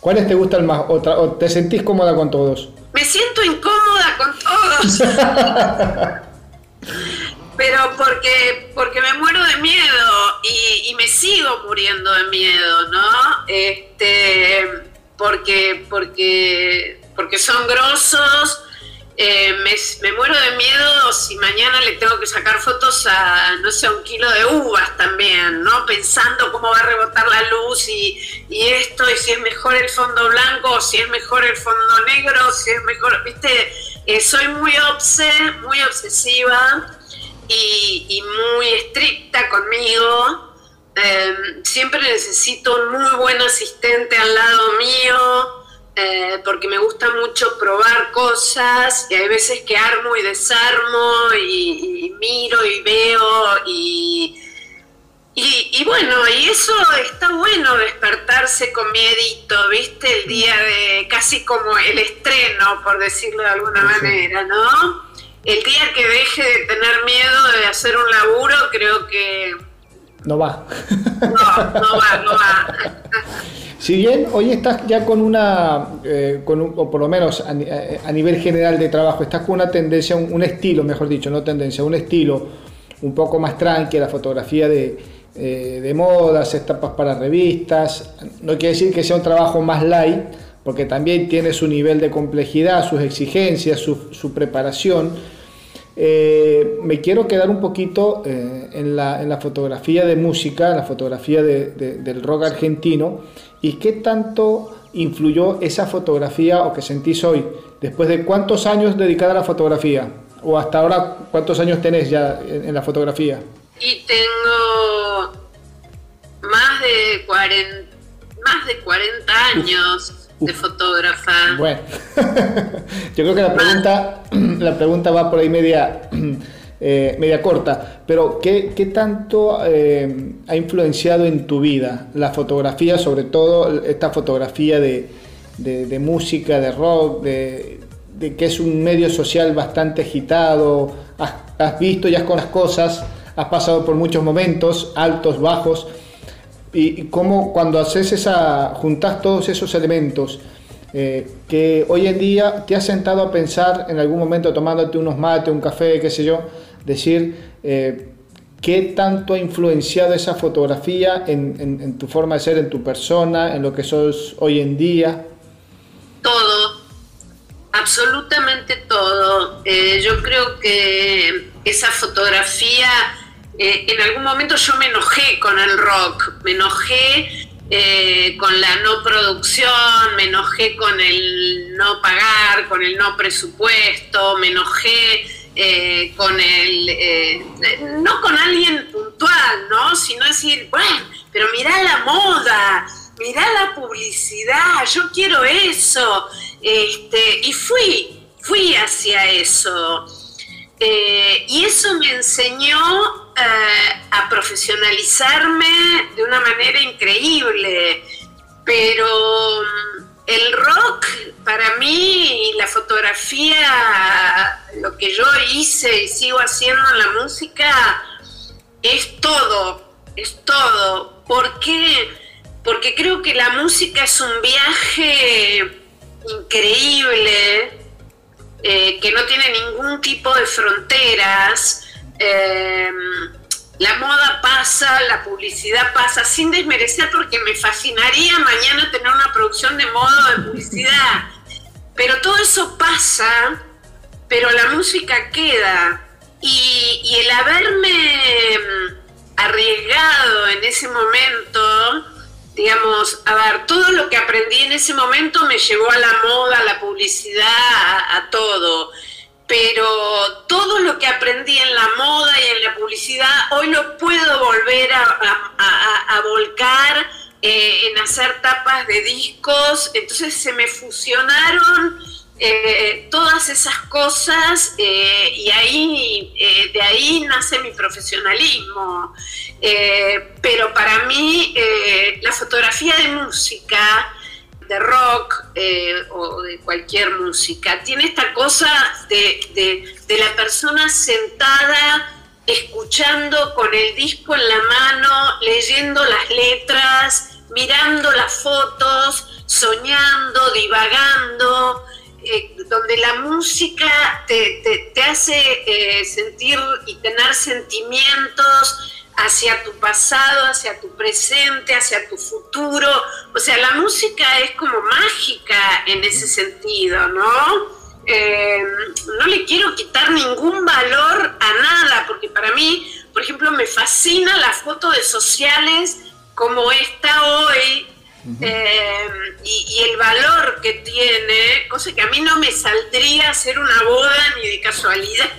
¿Cuáles te gustan más o, o te sentís cómoda con todos? Me siento incómoda con todos. pero porque, porque me muero de miedo y, me sigo muriendo de miedo, ¿no? Este, porque, porque porque son grosos. Eh, me, muero de miedo si mañana le tengo que sacar fotos a, no sé, un kilo de uvas también, ¿no? Pensando cómo va a rebotar la luz y, y esto, y si es mejor el fondo blanco, o si es mejor el fondo negro, si es mejor, viste, eh, soy muy obse, muy obsesiva y, muy estricta conmigo. Em, siempre necesito un muy buen asistente al lado mío, eh, porque me gusta mucho probar cosas y hay veces que armo y desarmo y, miro y veo y, y, bueno, y eso está bueno despertarse con miedito, ¿viste? El día de casi como el estreno, por decirlo de alguna manera, ¿no? El día que deje de tener miedo de hacer un laburo, creo que... No va. No, no va, no va. Si bien hoy estás ya con una, eh, con o por lo menos a, nivel general de trabajo, estás con una tendencia, un, estilo, mejor dicho, no tendencia, un estilo un poco más tranqui, la fotografía de, eh, de modas, etapas para revistas, no quiere decir que sea un trabajo más light, porque también tiene su nivel de complejidad, sus exigencias, su, su preparación, eh, me quiero quedar un poquito eh, en, la, fotografía de música, en la fotografía del rock argentino y qué tanto influyó esa fotografía o que sentís hoy, después de cuántos años dedicada a la fotografía o hasta ahora cuántos años tenés ya en, la fotografía. Y tengo más de 40, más de 40 años de fotógrafa. Bueno, yo creo que la pregunta, la pregunta va por ahí media, eh, media corta, pero ¿qué, qué tanto eh, ha influenciado en tu vida la fotografía, sobre todo esta fotografía de, de, música, de rock, de, de, que es un medio social bastante agitado, has, has visto ya con las cosas, has pasado por muchos momentos, altos, bajos, y, cómo cuando haces esa, juntas todos esos elementos, eh, que hoy en día te has sentado a pensar en algún momento tomándote unos mates, un café, qué sé yo, decir eh, qué tanto ha influenciado esa fotografía en, tu forma de ser, en tu persona, en lo que sos hoy en día. Todo, absolutamente todo. Eh, yo creo que esa fotografía eh, en algún momento yo me enojé con el rock, me enojé eh, con la no producción, me enojé con el no pagar, con el no presupuesto, me enojé eh, con el, no con alguien puntual, ¿no? Sino decir, bueno, pero mirá la moda, mirá la publicidad, yo quiero eso. Este, y fui, fui hacia eso. Y eso me enseñó eh, a profesionalizarme de una manera increíble, pero mm, el rock para mí y la fotografía, lo que yo hice y sigo haciendo en la música, es todo, es todo. ¿Por qué? Porque creo que la música es un viaje increíble, eh, que no tiene ningún tipo de fronteras, Em, la moda pasa, la publicidad pasa, sin desmerecer porque me fascinaría mañana tener una producción de moda de publicidad. Pero todo eso pasa, pero la música queda. Y, el haberme em, arriesgado en ese momento, digamos, a ver, todo lo que aprendí en ese momento me llevó a la moda, a la publicidad, a todo. Pero todo lo que aprendí en la moda y en la publicidad, hoy lo puedo volver a, volcar eh, en hacer tapas de discos, entonces se me fusionaron eh, todas esas cosas eh, y ahí, de ahí nace mi profesionalismo. pero para mí la fotografía de música de rock eh, o de cualquier música. Tiene esta cosa de, la persona sentada, escuchando con el disco en la mano, leyendo las letras, mirando las fotos, soñando, divagando, eh, donde la música te, hace eh, sentir y tener sentimientos hacia tu pasado, hacia tu presente, hacia tu futuro. O sea, la música es como mágica en ese sentido, ¿no? Eh, no le quiero quitar ningún valor a nada, porque para mí, por ejemplo, me fascina la foto de sociales como esta hoy, eh, y, el valor que tiene, cosa que a mí no me saldría hacer una boda ni de casualidad.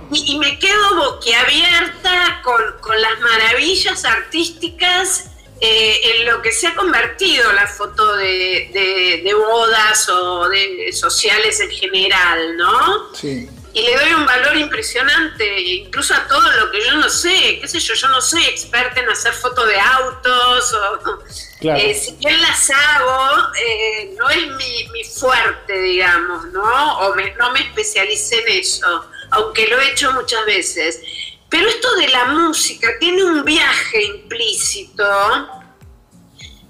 y, me quedo boquiabierta con, con las maravillas artísticas eh, en lo que se ha convertido la foto de, de, bodas o de sociales en general, ¿no? Sí y le doy un valor impresionante, incluso a todo lo que yo no sé, qué sé yo, yo no soy experta en hacer fotos de autos, o, eh, si bien las hago, eh, no es mi, fuerte, digamos, ¿no? O no me especialicé en eso, aunque lo he hecho muchas veces. Pero esto de la música tiene un viaje implícito,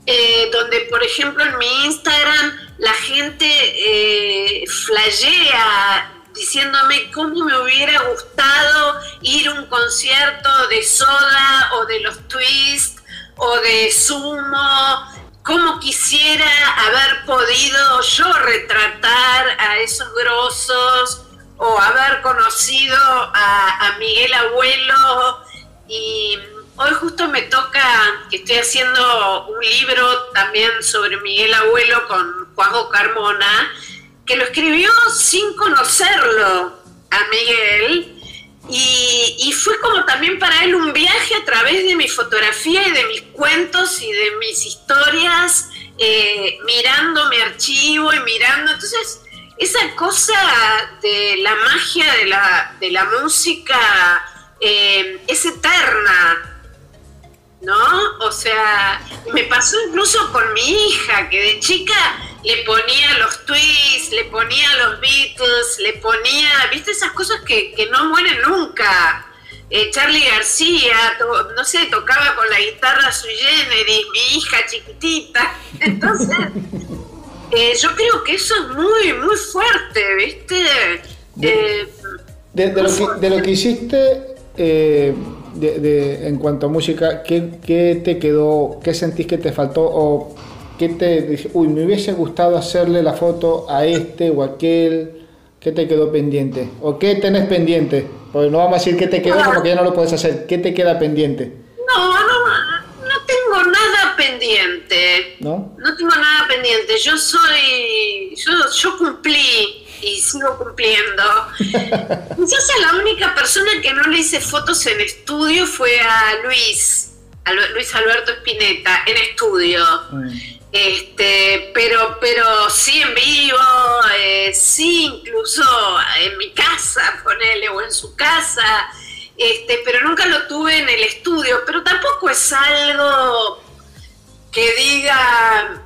eh, donde, por ejemplo, en mi Instagram la gente flashea diciéndome cómo me hubiera gustado ir a un concierto de Soda o de los Twist o de Sumo, cómo quisiera haber podido yo retratar a esos grosos o haber conocido a, a Miguel Abuelo. Y hoy justo me toca que estoy haciendo un libro también sobre Miguel Abuelo con Juanjo Carmona que lo escribió sin conocerlo a Miguel y, fue como también para él un viaje a través de mi fotografía y de mis cuentos y de mis historias, eh, mirando mi archivo y mirando. Entonces, esa cosa de la magia de la, de la música eh, es eterna, ¿no? O sea, me pasó incluso con mi hija, que de chica le ponía los twists, le ponía los Beatles, le ponía, viste, esas cosas que, no mueren nunca. Eh, Charlie García, no sé, tocaba con la guitarra sui generis, mi hija chiquitita. Entonces, eh, yo creo que eso es muy, muy fuerte, ¿viste? De, de, lo, que, hiciste en cuanto a música, ¿qué, ¿qué, te quedó, qué sentís que te faltó o ¿Qué te uy, me hubiese gustado hacerle la foto a este o aquel? ¿Qué te quedó pendiente? ¿O qué tenés pendiente? Porque no vamos a decir qué te quedó porque ya no lo puedes hacer. ¿Qué te queda pendiente? No, no, no tengo nada pendiente. ¿No? No tengo nada pendiente. Yo soy, yo, yo cumplí y sigo cumpliendo. Quizás la única persona que no le hice fotos en estudio fue a Luis, a Luis Alberto Espineta, en estudio. Mm. Este, pero, pero sí en vivo, eh, sí incluso en mi casa, ponele, o en su casa, este, pero nunca lo tuve en el estudio, pero tampoco es algo que diga,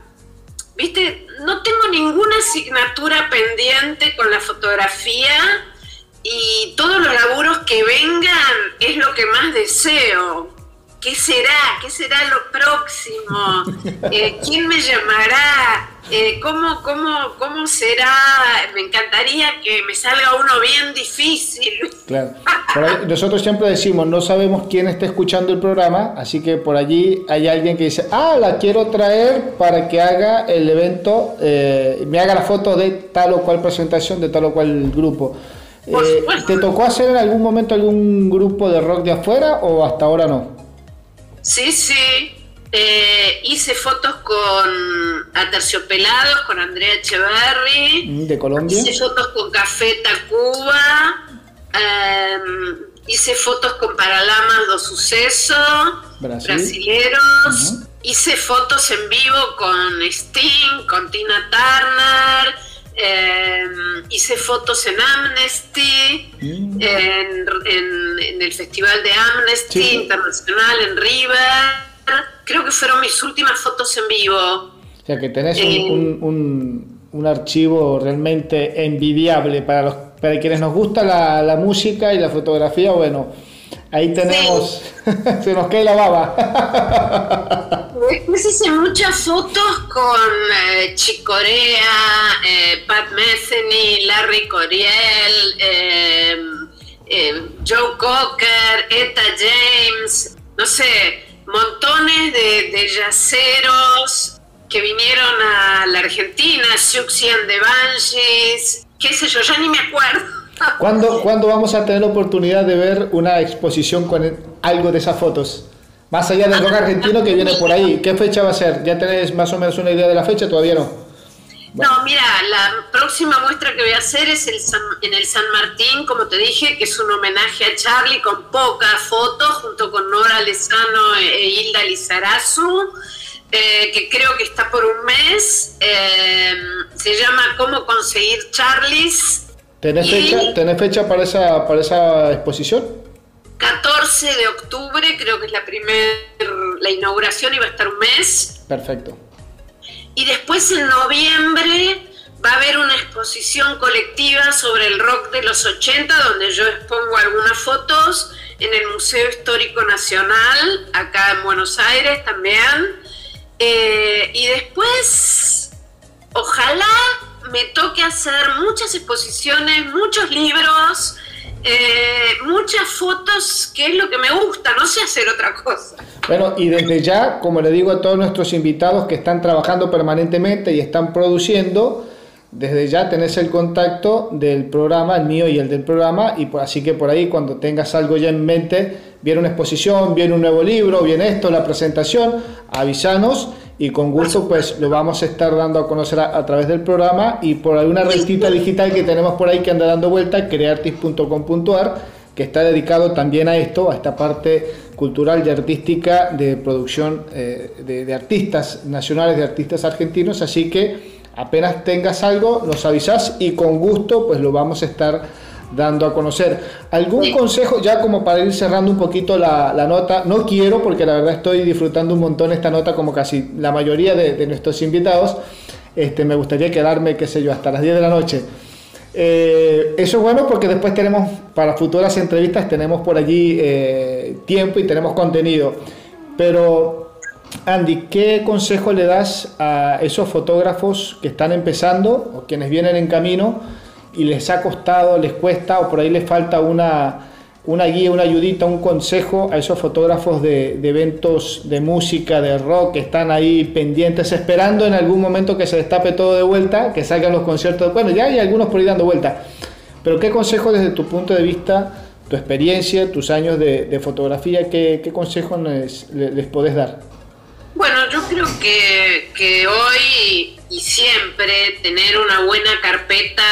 viste, no tengo ninguna asignatura pendiente con la fotografía y todos los laburos que vengan es lo que más deseo. ¿Qué será? ¿Qué será lo próximo? Eh, ¿Quién me llamará? Eh, ¿cómo, cómo, cómo será? Me encantaría que me salga uno bien difícil. Claro. nosotros siempre decimos, no sabemos quién está escuchando el programa, así que por allí hay alguien que dice, ah, la quiero traer para que haga el evento, eh, me haga la foto de tal o cual presentación, de tal o cual grupo. ¿Te tocó hacer en algún momento algún grupo de rock de afuera o hasta ahora no? Sí, sí. Eh, hice fotos con Aterciopelados, con Andrea Echeverry. Mm, de Colombia. Hice fotos con Café Tacuba. Em, hice fotos con Paralamas do Suceso. Brasileros. Hice fotos en vivo con Sting, con Tina Turner Em, hice fotos en Amnesty, mm. en, el Festival de Amnesty Internacional en River. Creo que fueron mis últimas fotos en vivo. O sea que tenés un, eh, archivo realmente envidiable para, los, para quienes nos gusta la, música y la fotografía. Bueno, ahí tenemos, se nos cae la baba. Después hice muchas fotos con eh, Chicorea, eh, Pat Metheny, Larry Coriel, eh, Joe Cocker, Etta James, no sé, montones de, de yaceros que vinieron a la Argentina, Suxian de Banshees, qué sé yo, ya ni me acuerdo. ¿Cuándo, ¿Cuándo vamos a tener la oportunidad de ver una exposición con algo de esas fotos? Más allá del rock argentino que viene por ahí, ¿qué fecha va a ser? ¿Ya tenés más o menos una idea de la fecha? Todavía no. No, mira, la próxima muestra que voy a hacer es el en el San Martín, como te dije, que es un homenaje a Charlie con pocas fotos, junto con Nora Lezano e Hilda Lizarazu, eh, que creo que está por un mes. Eh, se llama Cómo conseguir Charlies. ¿Tenés, fecha, ¿Tenés fecha para esa, para esa exposición? 14 de octubre, creo que es la primera, la inauguración y va a estar un mes. Perfecto. Y después en noviembre va a haber una exposición colectiva sobre el rock de los 80, donde yo expongo algunas fotos en el Museo Histórico Nacional, acá en Buenos Aires también. Eh, y después, ojalá me toque hacer muchas exposiciones, muchos libros, eh, muchas fotos, que es lo que me gusta, no sé hacer otra cosa. Bueno, y desde ya, como le digo a todos nuestros invitados que están trabajando permanentemente y están produciendo, desde ya tenés el contacto del programa, el mío y el del programa, y así que por ahí cuando tengas algo ya en mente, viene una exposición, viene un nuevo libro, viene esto, la presentación, avisanos y con gusto pues lo vamos a estar dando a conocer a, través del programa y por alguna revistita digital que tenemos por ahí que anda dando vuelta, creartis.com.ar, que está dedicado también a esto, a esta parte cultural y artística de producción eh, de, de, artistas nacionales, de artistas argentinos, así que apenas tengas algo, nos avisas y con gusto pues lo vamos a estar dando a conocer. ¿Algún consejo, ya como para ir cerrando un poquito la, nota? No quiero, porque la verdad estoy disfrutando un montón esta nota, como casi la mayoría de, nuestros invitados. Este, me gustaría quedarme, qué sé yo, hasta las 10 de la noche. Eh, eso es bueno porque después tenemos, para futuras entrevistas, tenemos por allí eh, tiempo y tenemos contenido. Pero, Andy, ¿qué consejo le das a esos fotógrafos que están empezando o quienes vienen en camino? Y les ha costado, les cuesta o por ahí les falta una, una guía, una ayudita, un consejo a esos fotógrafos de, eventos de música, de rock, que están ahí pendientes, esperando en algún momento que se destape todo de vuelta, que salgan los conciertos. Bueno, ya hay algunos por ahí dando vuelta. Pero ¿qué consejo desde tu punto de vista, tu experiencia, tus años de, fotografía, qué, consejos les, les, podés dar? Bueno, yo creo que, que hoy y siempre tener una buena carpeta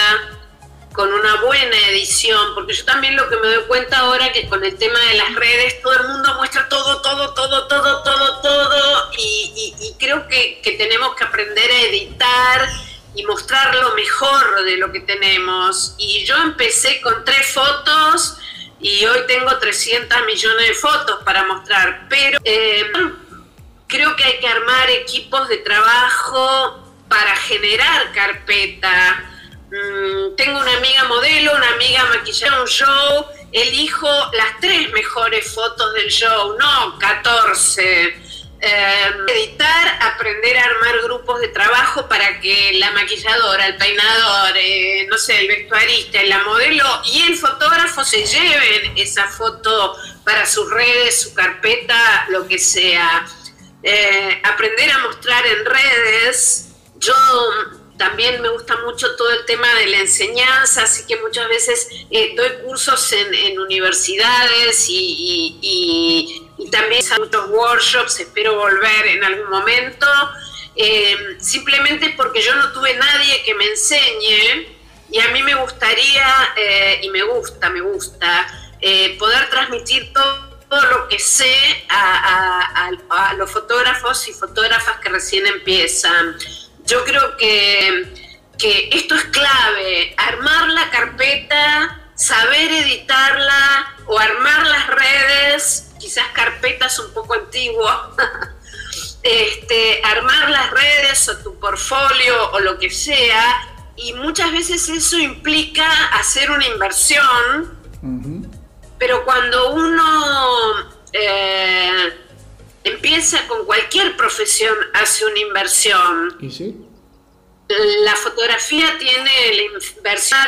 con una buena edición, porque yo también lo que me doy cuenta ahora que con el tema de las redes todo el mundo muestra todo, todo, todo, todo, todo, todo, y, creo que, tenemos que aprender a editar y mostrar lo mejor de lo que tenemos. Y yo empecé con tres fotos y hoy tengo 300 millones de fotos para mostrar, pero eh, creo que hay que armar equipos de trabajo para generar carpeta Mm, tengo una amiga modelo, una amiga maquillada, un show, elijo las tres mejores fotos del show, no 14. Em, editar, aprender a armar grupos de trabajo para que la maquilladora, el peinador, eh, no sé, el vestuarista, la modelo y el fotógrafo se lleven esa foto para sus redes, su carpeta, lo que sea. Eh, aprender a mostrar en redes. Yo también me gusta mucho todo el tema de la enseñanza, así que muchas veces eh, doy cursos en, universidades y, también muchos workshops, espero volver en algún momento, eh, simplemente porque yo no tuve nadie que me enseñe y a mí me gustaría, eh, y me gusta, me gusta, poder transmitir todo lo que sé a los fotógrafos y fotógrafas que recién empiezan yo creo que, esto es clave, armar la carpeta, saber editarla o armar las redes, quizás carpetas un poco antiguas, este, armar las redes o tu portfolio o lo que sea, y muchas veces eso implica hacer una inversión, pero cuando uno eh, empieza con cualquier profesión, hace una inversión. ¿Y sí? La fotografía tiene la inversión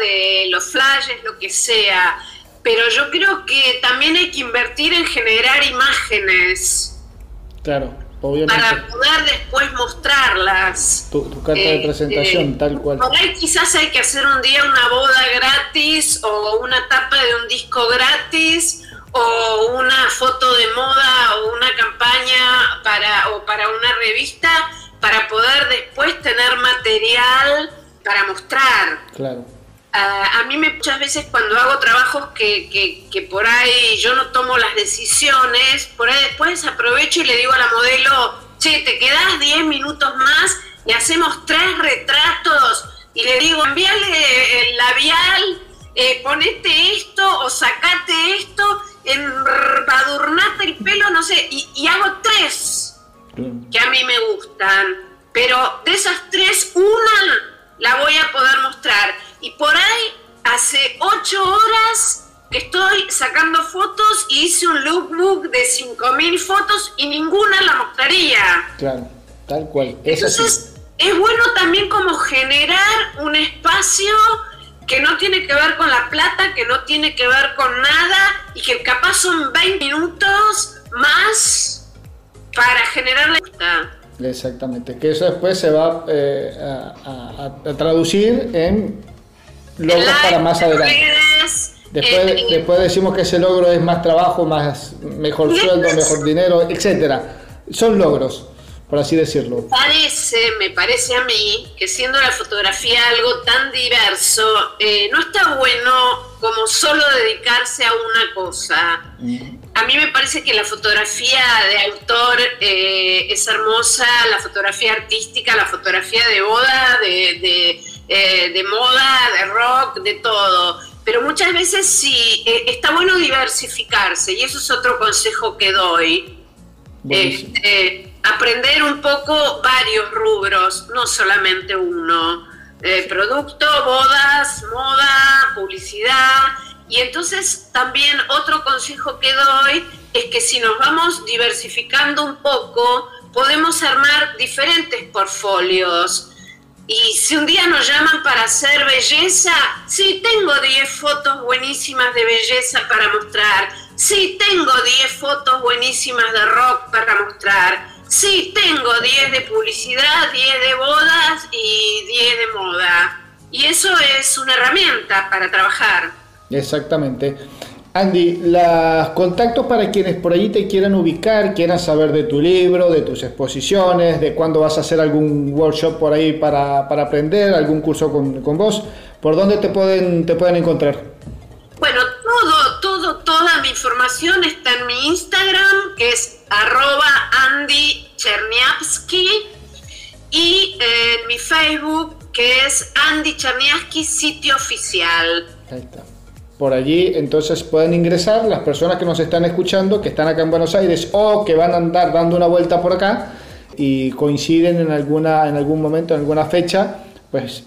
de los flashes, lo que sea. pero yo creo que también hay que invertir en generar imágenes. Claro, obviamente. Para poder después mostrarlas. Tu, carta de eh, presentación, eh, tal cual. Por ahí quizás hay que hacer un día una boda gratis o una tapa de un disco gratis o una foto de moda o una campaña para o para una revista para poder después tener material para mostrar. Claro. a mí me, muchas veces cuando hago trabajos que, que, por ahí yo no tomo las decisiones, por ahí después aprovecho y le digo a la modelo, che, te quedas 10 minutos más y hacemos tres retratos y le digo, envíale el labial, eh, ponete esto o sacate esto embadurnate el pelo, no sé, y, hago tres que a mí me gustan, pero de esas tres, una la voy a poder mostrar. Y por ahí, hace ocho horas que estoy sacando fotos y hice un lookbook de 5.000 fotos y ninguna la mostraría. Claro, tal cual. Entonces, es bueno también como generar un espacio que no tiene que ver con la plata, que no tiene que ver con nada y que capaz son 20 minutos más para generar la Exactamente, que eso después se va eh, a, traducir en logros para más adelante. Después, eh, después decimos que ese logro es más trabajo, más mejor sueldo, mejor dinero, etcétera. Son logros por así decirlo. Parece, me parece a mí, que siendo la fotografía algo tan diverso, eh, no está bueno como solo dedicarse a una cosa. Mm. A mí me parece que la fotografía de autor eh, es hermosa, la fotografía artística, la fotografía de boda, de, eh, de, moda, de rock, de todo. Pero muchas veces sí, está bueno diversificarse y eso es otro consejo que doy. Este, aprender un poco varios rubros, no solamente uno. Eh, producto, bodas, moda, publicidad. Y entonces también otro consejo que doy es que si nos vamos diversificando un poco, podemos armar diferentes portfolios. Y si un día nos llaman para hacer belleza, sí, tengo 10 fotos buenísimas de belleza para mostrar. Sí, tengo 10 fotos buenísimas de rock para mostrar Sí, tengo 10 de publicidad, 10 de bodas y 10 de moda. Y eso es una herramienta para trabajar. Exactamente. Andy, los contactos para quienes por allí te quieran ubicar, quieran saber de tu libro, de tus exposiciones, de cuándo vas a hacer algún workshop por ahí para, aprender, algún curso con, con, vos, ¿por dónde te pueden, te pueden encontrar? Bueno, todo, todo, toda mi información está en mi Instagram, que es arroba Andy Cherniavsky y en mi Facebook que es Andy Cherniavsky sitio oficial. Ahí está. Por allí entonces pueden ingresar las personas que nos están escuchando, que están acá en Buenos Aires o que van a andar dando una vuelta por acá y coinciden en, alguna, en algún momento, en alguna fecha, pues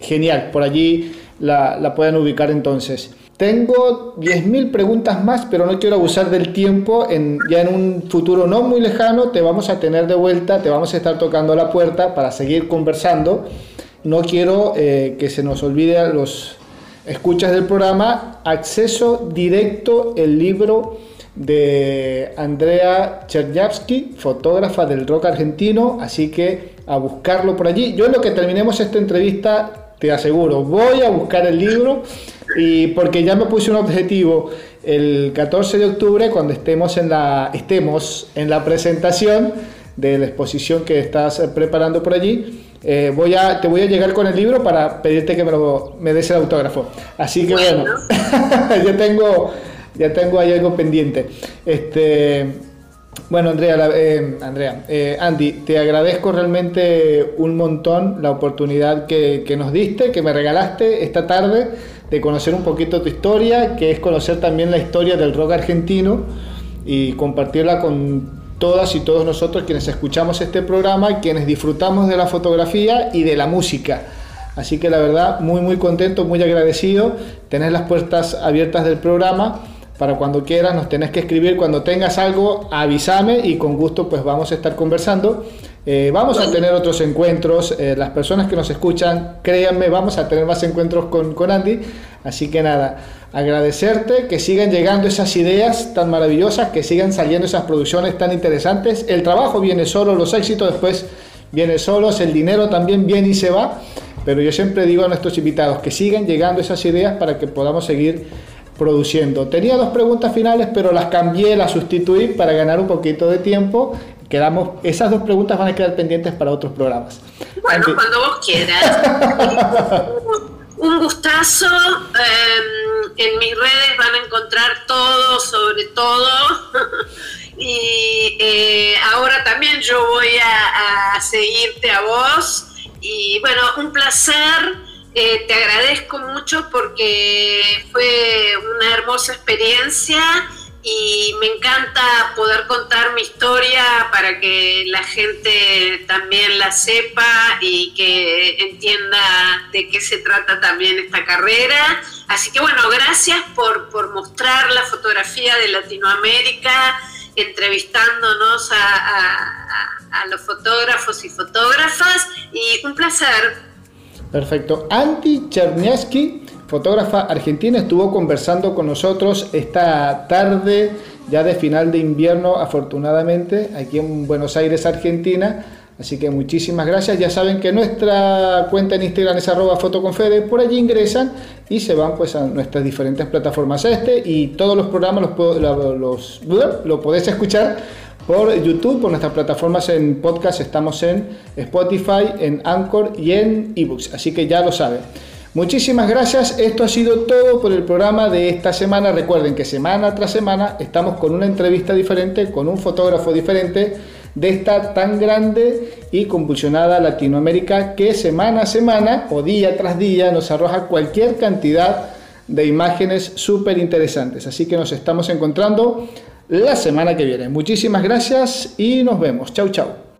genial, por allí la pueden ubicar entonces. Tengo 10.000 preguntas más, pero no quiero abusar del tiempo. Ya en un futuro no muy lejano te vamos a tener de vuelta, te vamos a estar tocando la puerta para seguir conversando. No quiero eh, que se nos olvide a los escuchas del programa acceso directo el libro de Andrea Chernyavsky, fotógrafa del rock argentino, así que a buscarlo por allí. Yo en lo que terminemos esta entrevista, te aseguro, voy a buscar el libro y porque ya me puse un objetivo el 14 de octubre cuando estemos en la, estemos en la presentación de la exposición que estás preparando por allí. Eh, voy a, te voy a llegar con el libro para pedirte que me, lo, me des el autógrafo. Así que bueno, ya, tengo, ya tengo ahí algo pendiente. Este, bueno, Andrea, eh, Andrea eh, Andy, te agradezco realmente un montón la oportunidad que, que nos diste, que me regalaste esta tarde de conocer un poquito tu historia, que es conocer también la historia del rock argentino y compartirla con todas y todos nosotros quienes escuchamos este programa, quienes disfrutamos de la fotografía y de la música. Así que la verdad, muy muy contento, muy agradecido. Tenés las puertas abiertas del programa para cuando quieras, nos tenés que escribir. Cuando tengas algo, avísame y con gusto pues vamos a estar conversando. Eh, vamos a tener otros encuentros, eh, las personas que nos escuchan, créanme, vamos a tener más encuentros con, con, Andy. Así que nada, agradecerte que sigan llegando esas ideas tan maravillosas, que sigan saliendo esas producciones tan interesantes. El trabajo viene solo, los éxitos después vienen solos, el dinero también viene y se va. Pero yo siempre digo a nuestros invitados que sigan llegando esas ideas para que podamos seguir produciendo. Tenía dos preguntas finales, pero las cambié, las sustituí para ganar un poquito de tiempo. Quedamos, esas dos preguntas van a quedar pendientes para otros programas. Bueno, cuando vos quieras. un gustazo. Em, en mis redes van a encontrar todo sobre todo. y eh, ahora también yo voy a seguirte a vos. Y bueno, un placer eh, te agradezco mucho porque fue una hermosa experiencia y me encanta poder contar mi historia para que la gente también la sepa y que entienda de qué se trata también esta carrera. Así que bueno, gracias por, por mostrar la fotografía de Latinoamérica, entrevistándonos a, a los fotógrafos y fotógrafas y un placer. Perfecto. Anti Cherniaski, fotógrafa argentina, estuvo conversando con nosotros esta tarde, ya de final de invierno, afortunadamente, aquí en Buenos Aires, Argentina. Así que muchísimas gracias. Ya saben que nuestra cuenta en Instagram es arroba fotoconfede. Por allí ingresan y se van pues a nuestras diferentes plataformas este y todos los programas los, los, escuchar por YouTube, por nuestras plataformas en podcast, estamos en Spotify, en Anchor y en eBooks, así que ya lo saben. Muchísimas gracias, esto ha sido todo por el programa de esta semana. Recuerden que semana tras semana estamos con una entrevista diferente, con un fotógrafo diferente de esta tan grande y convulsionada Latinoamérica que semana a semana o día tras día nos arroja cualquier cantidad de imágenes súper interesantes. Así que nos estamos encontrando la semana que viene. Muchísimas gracias y nos vemos. Chau, chau.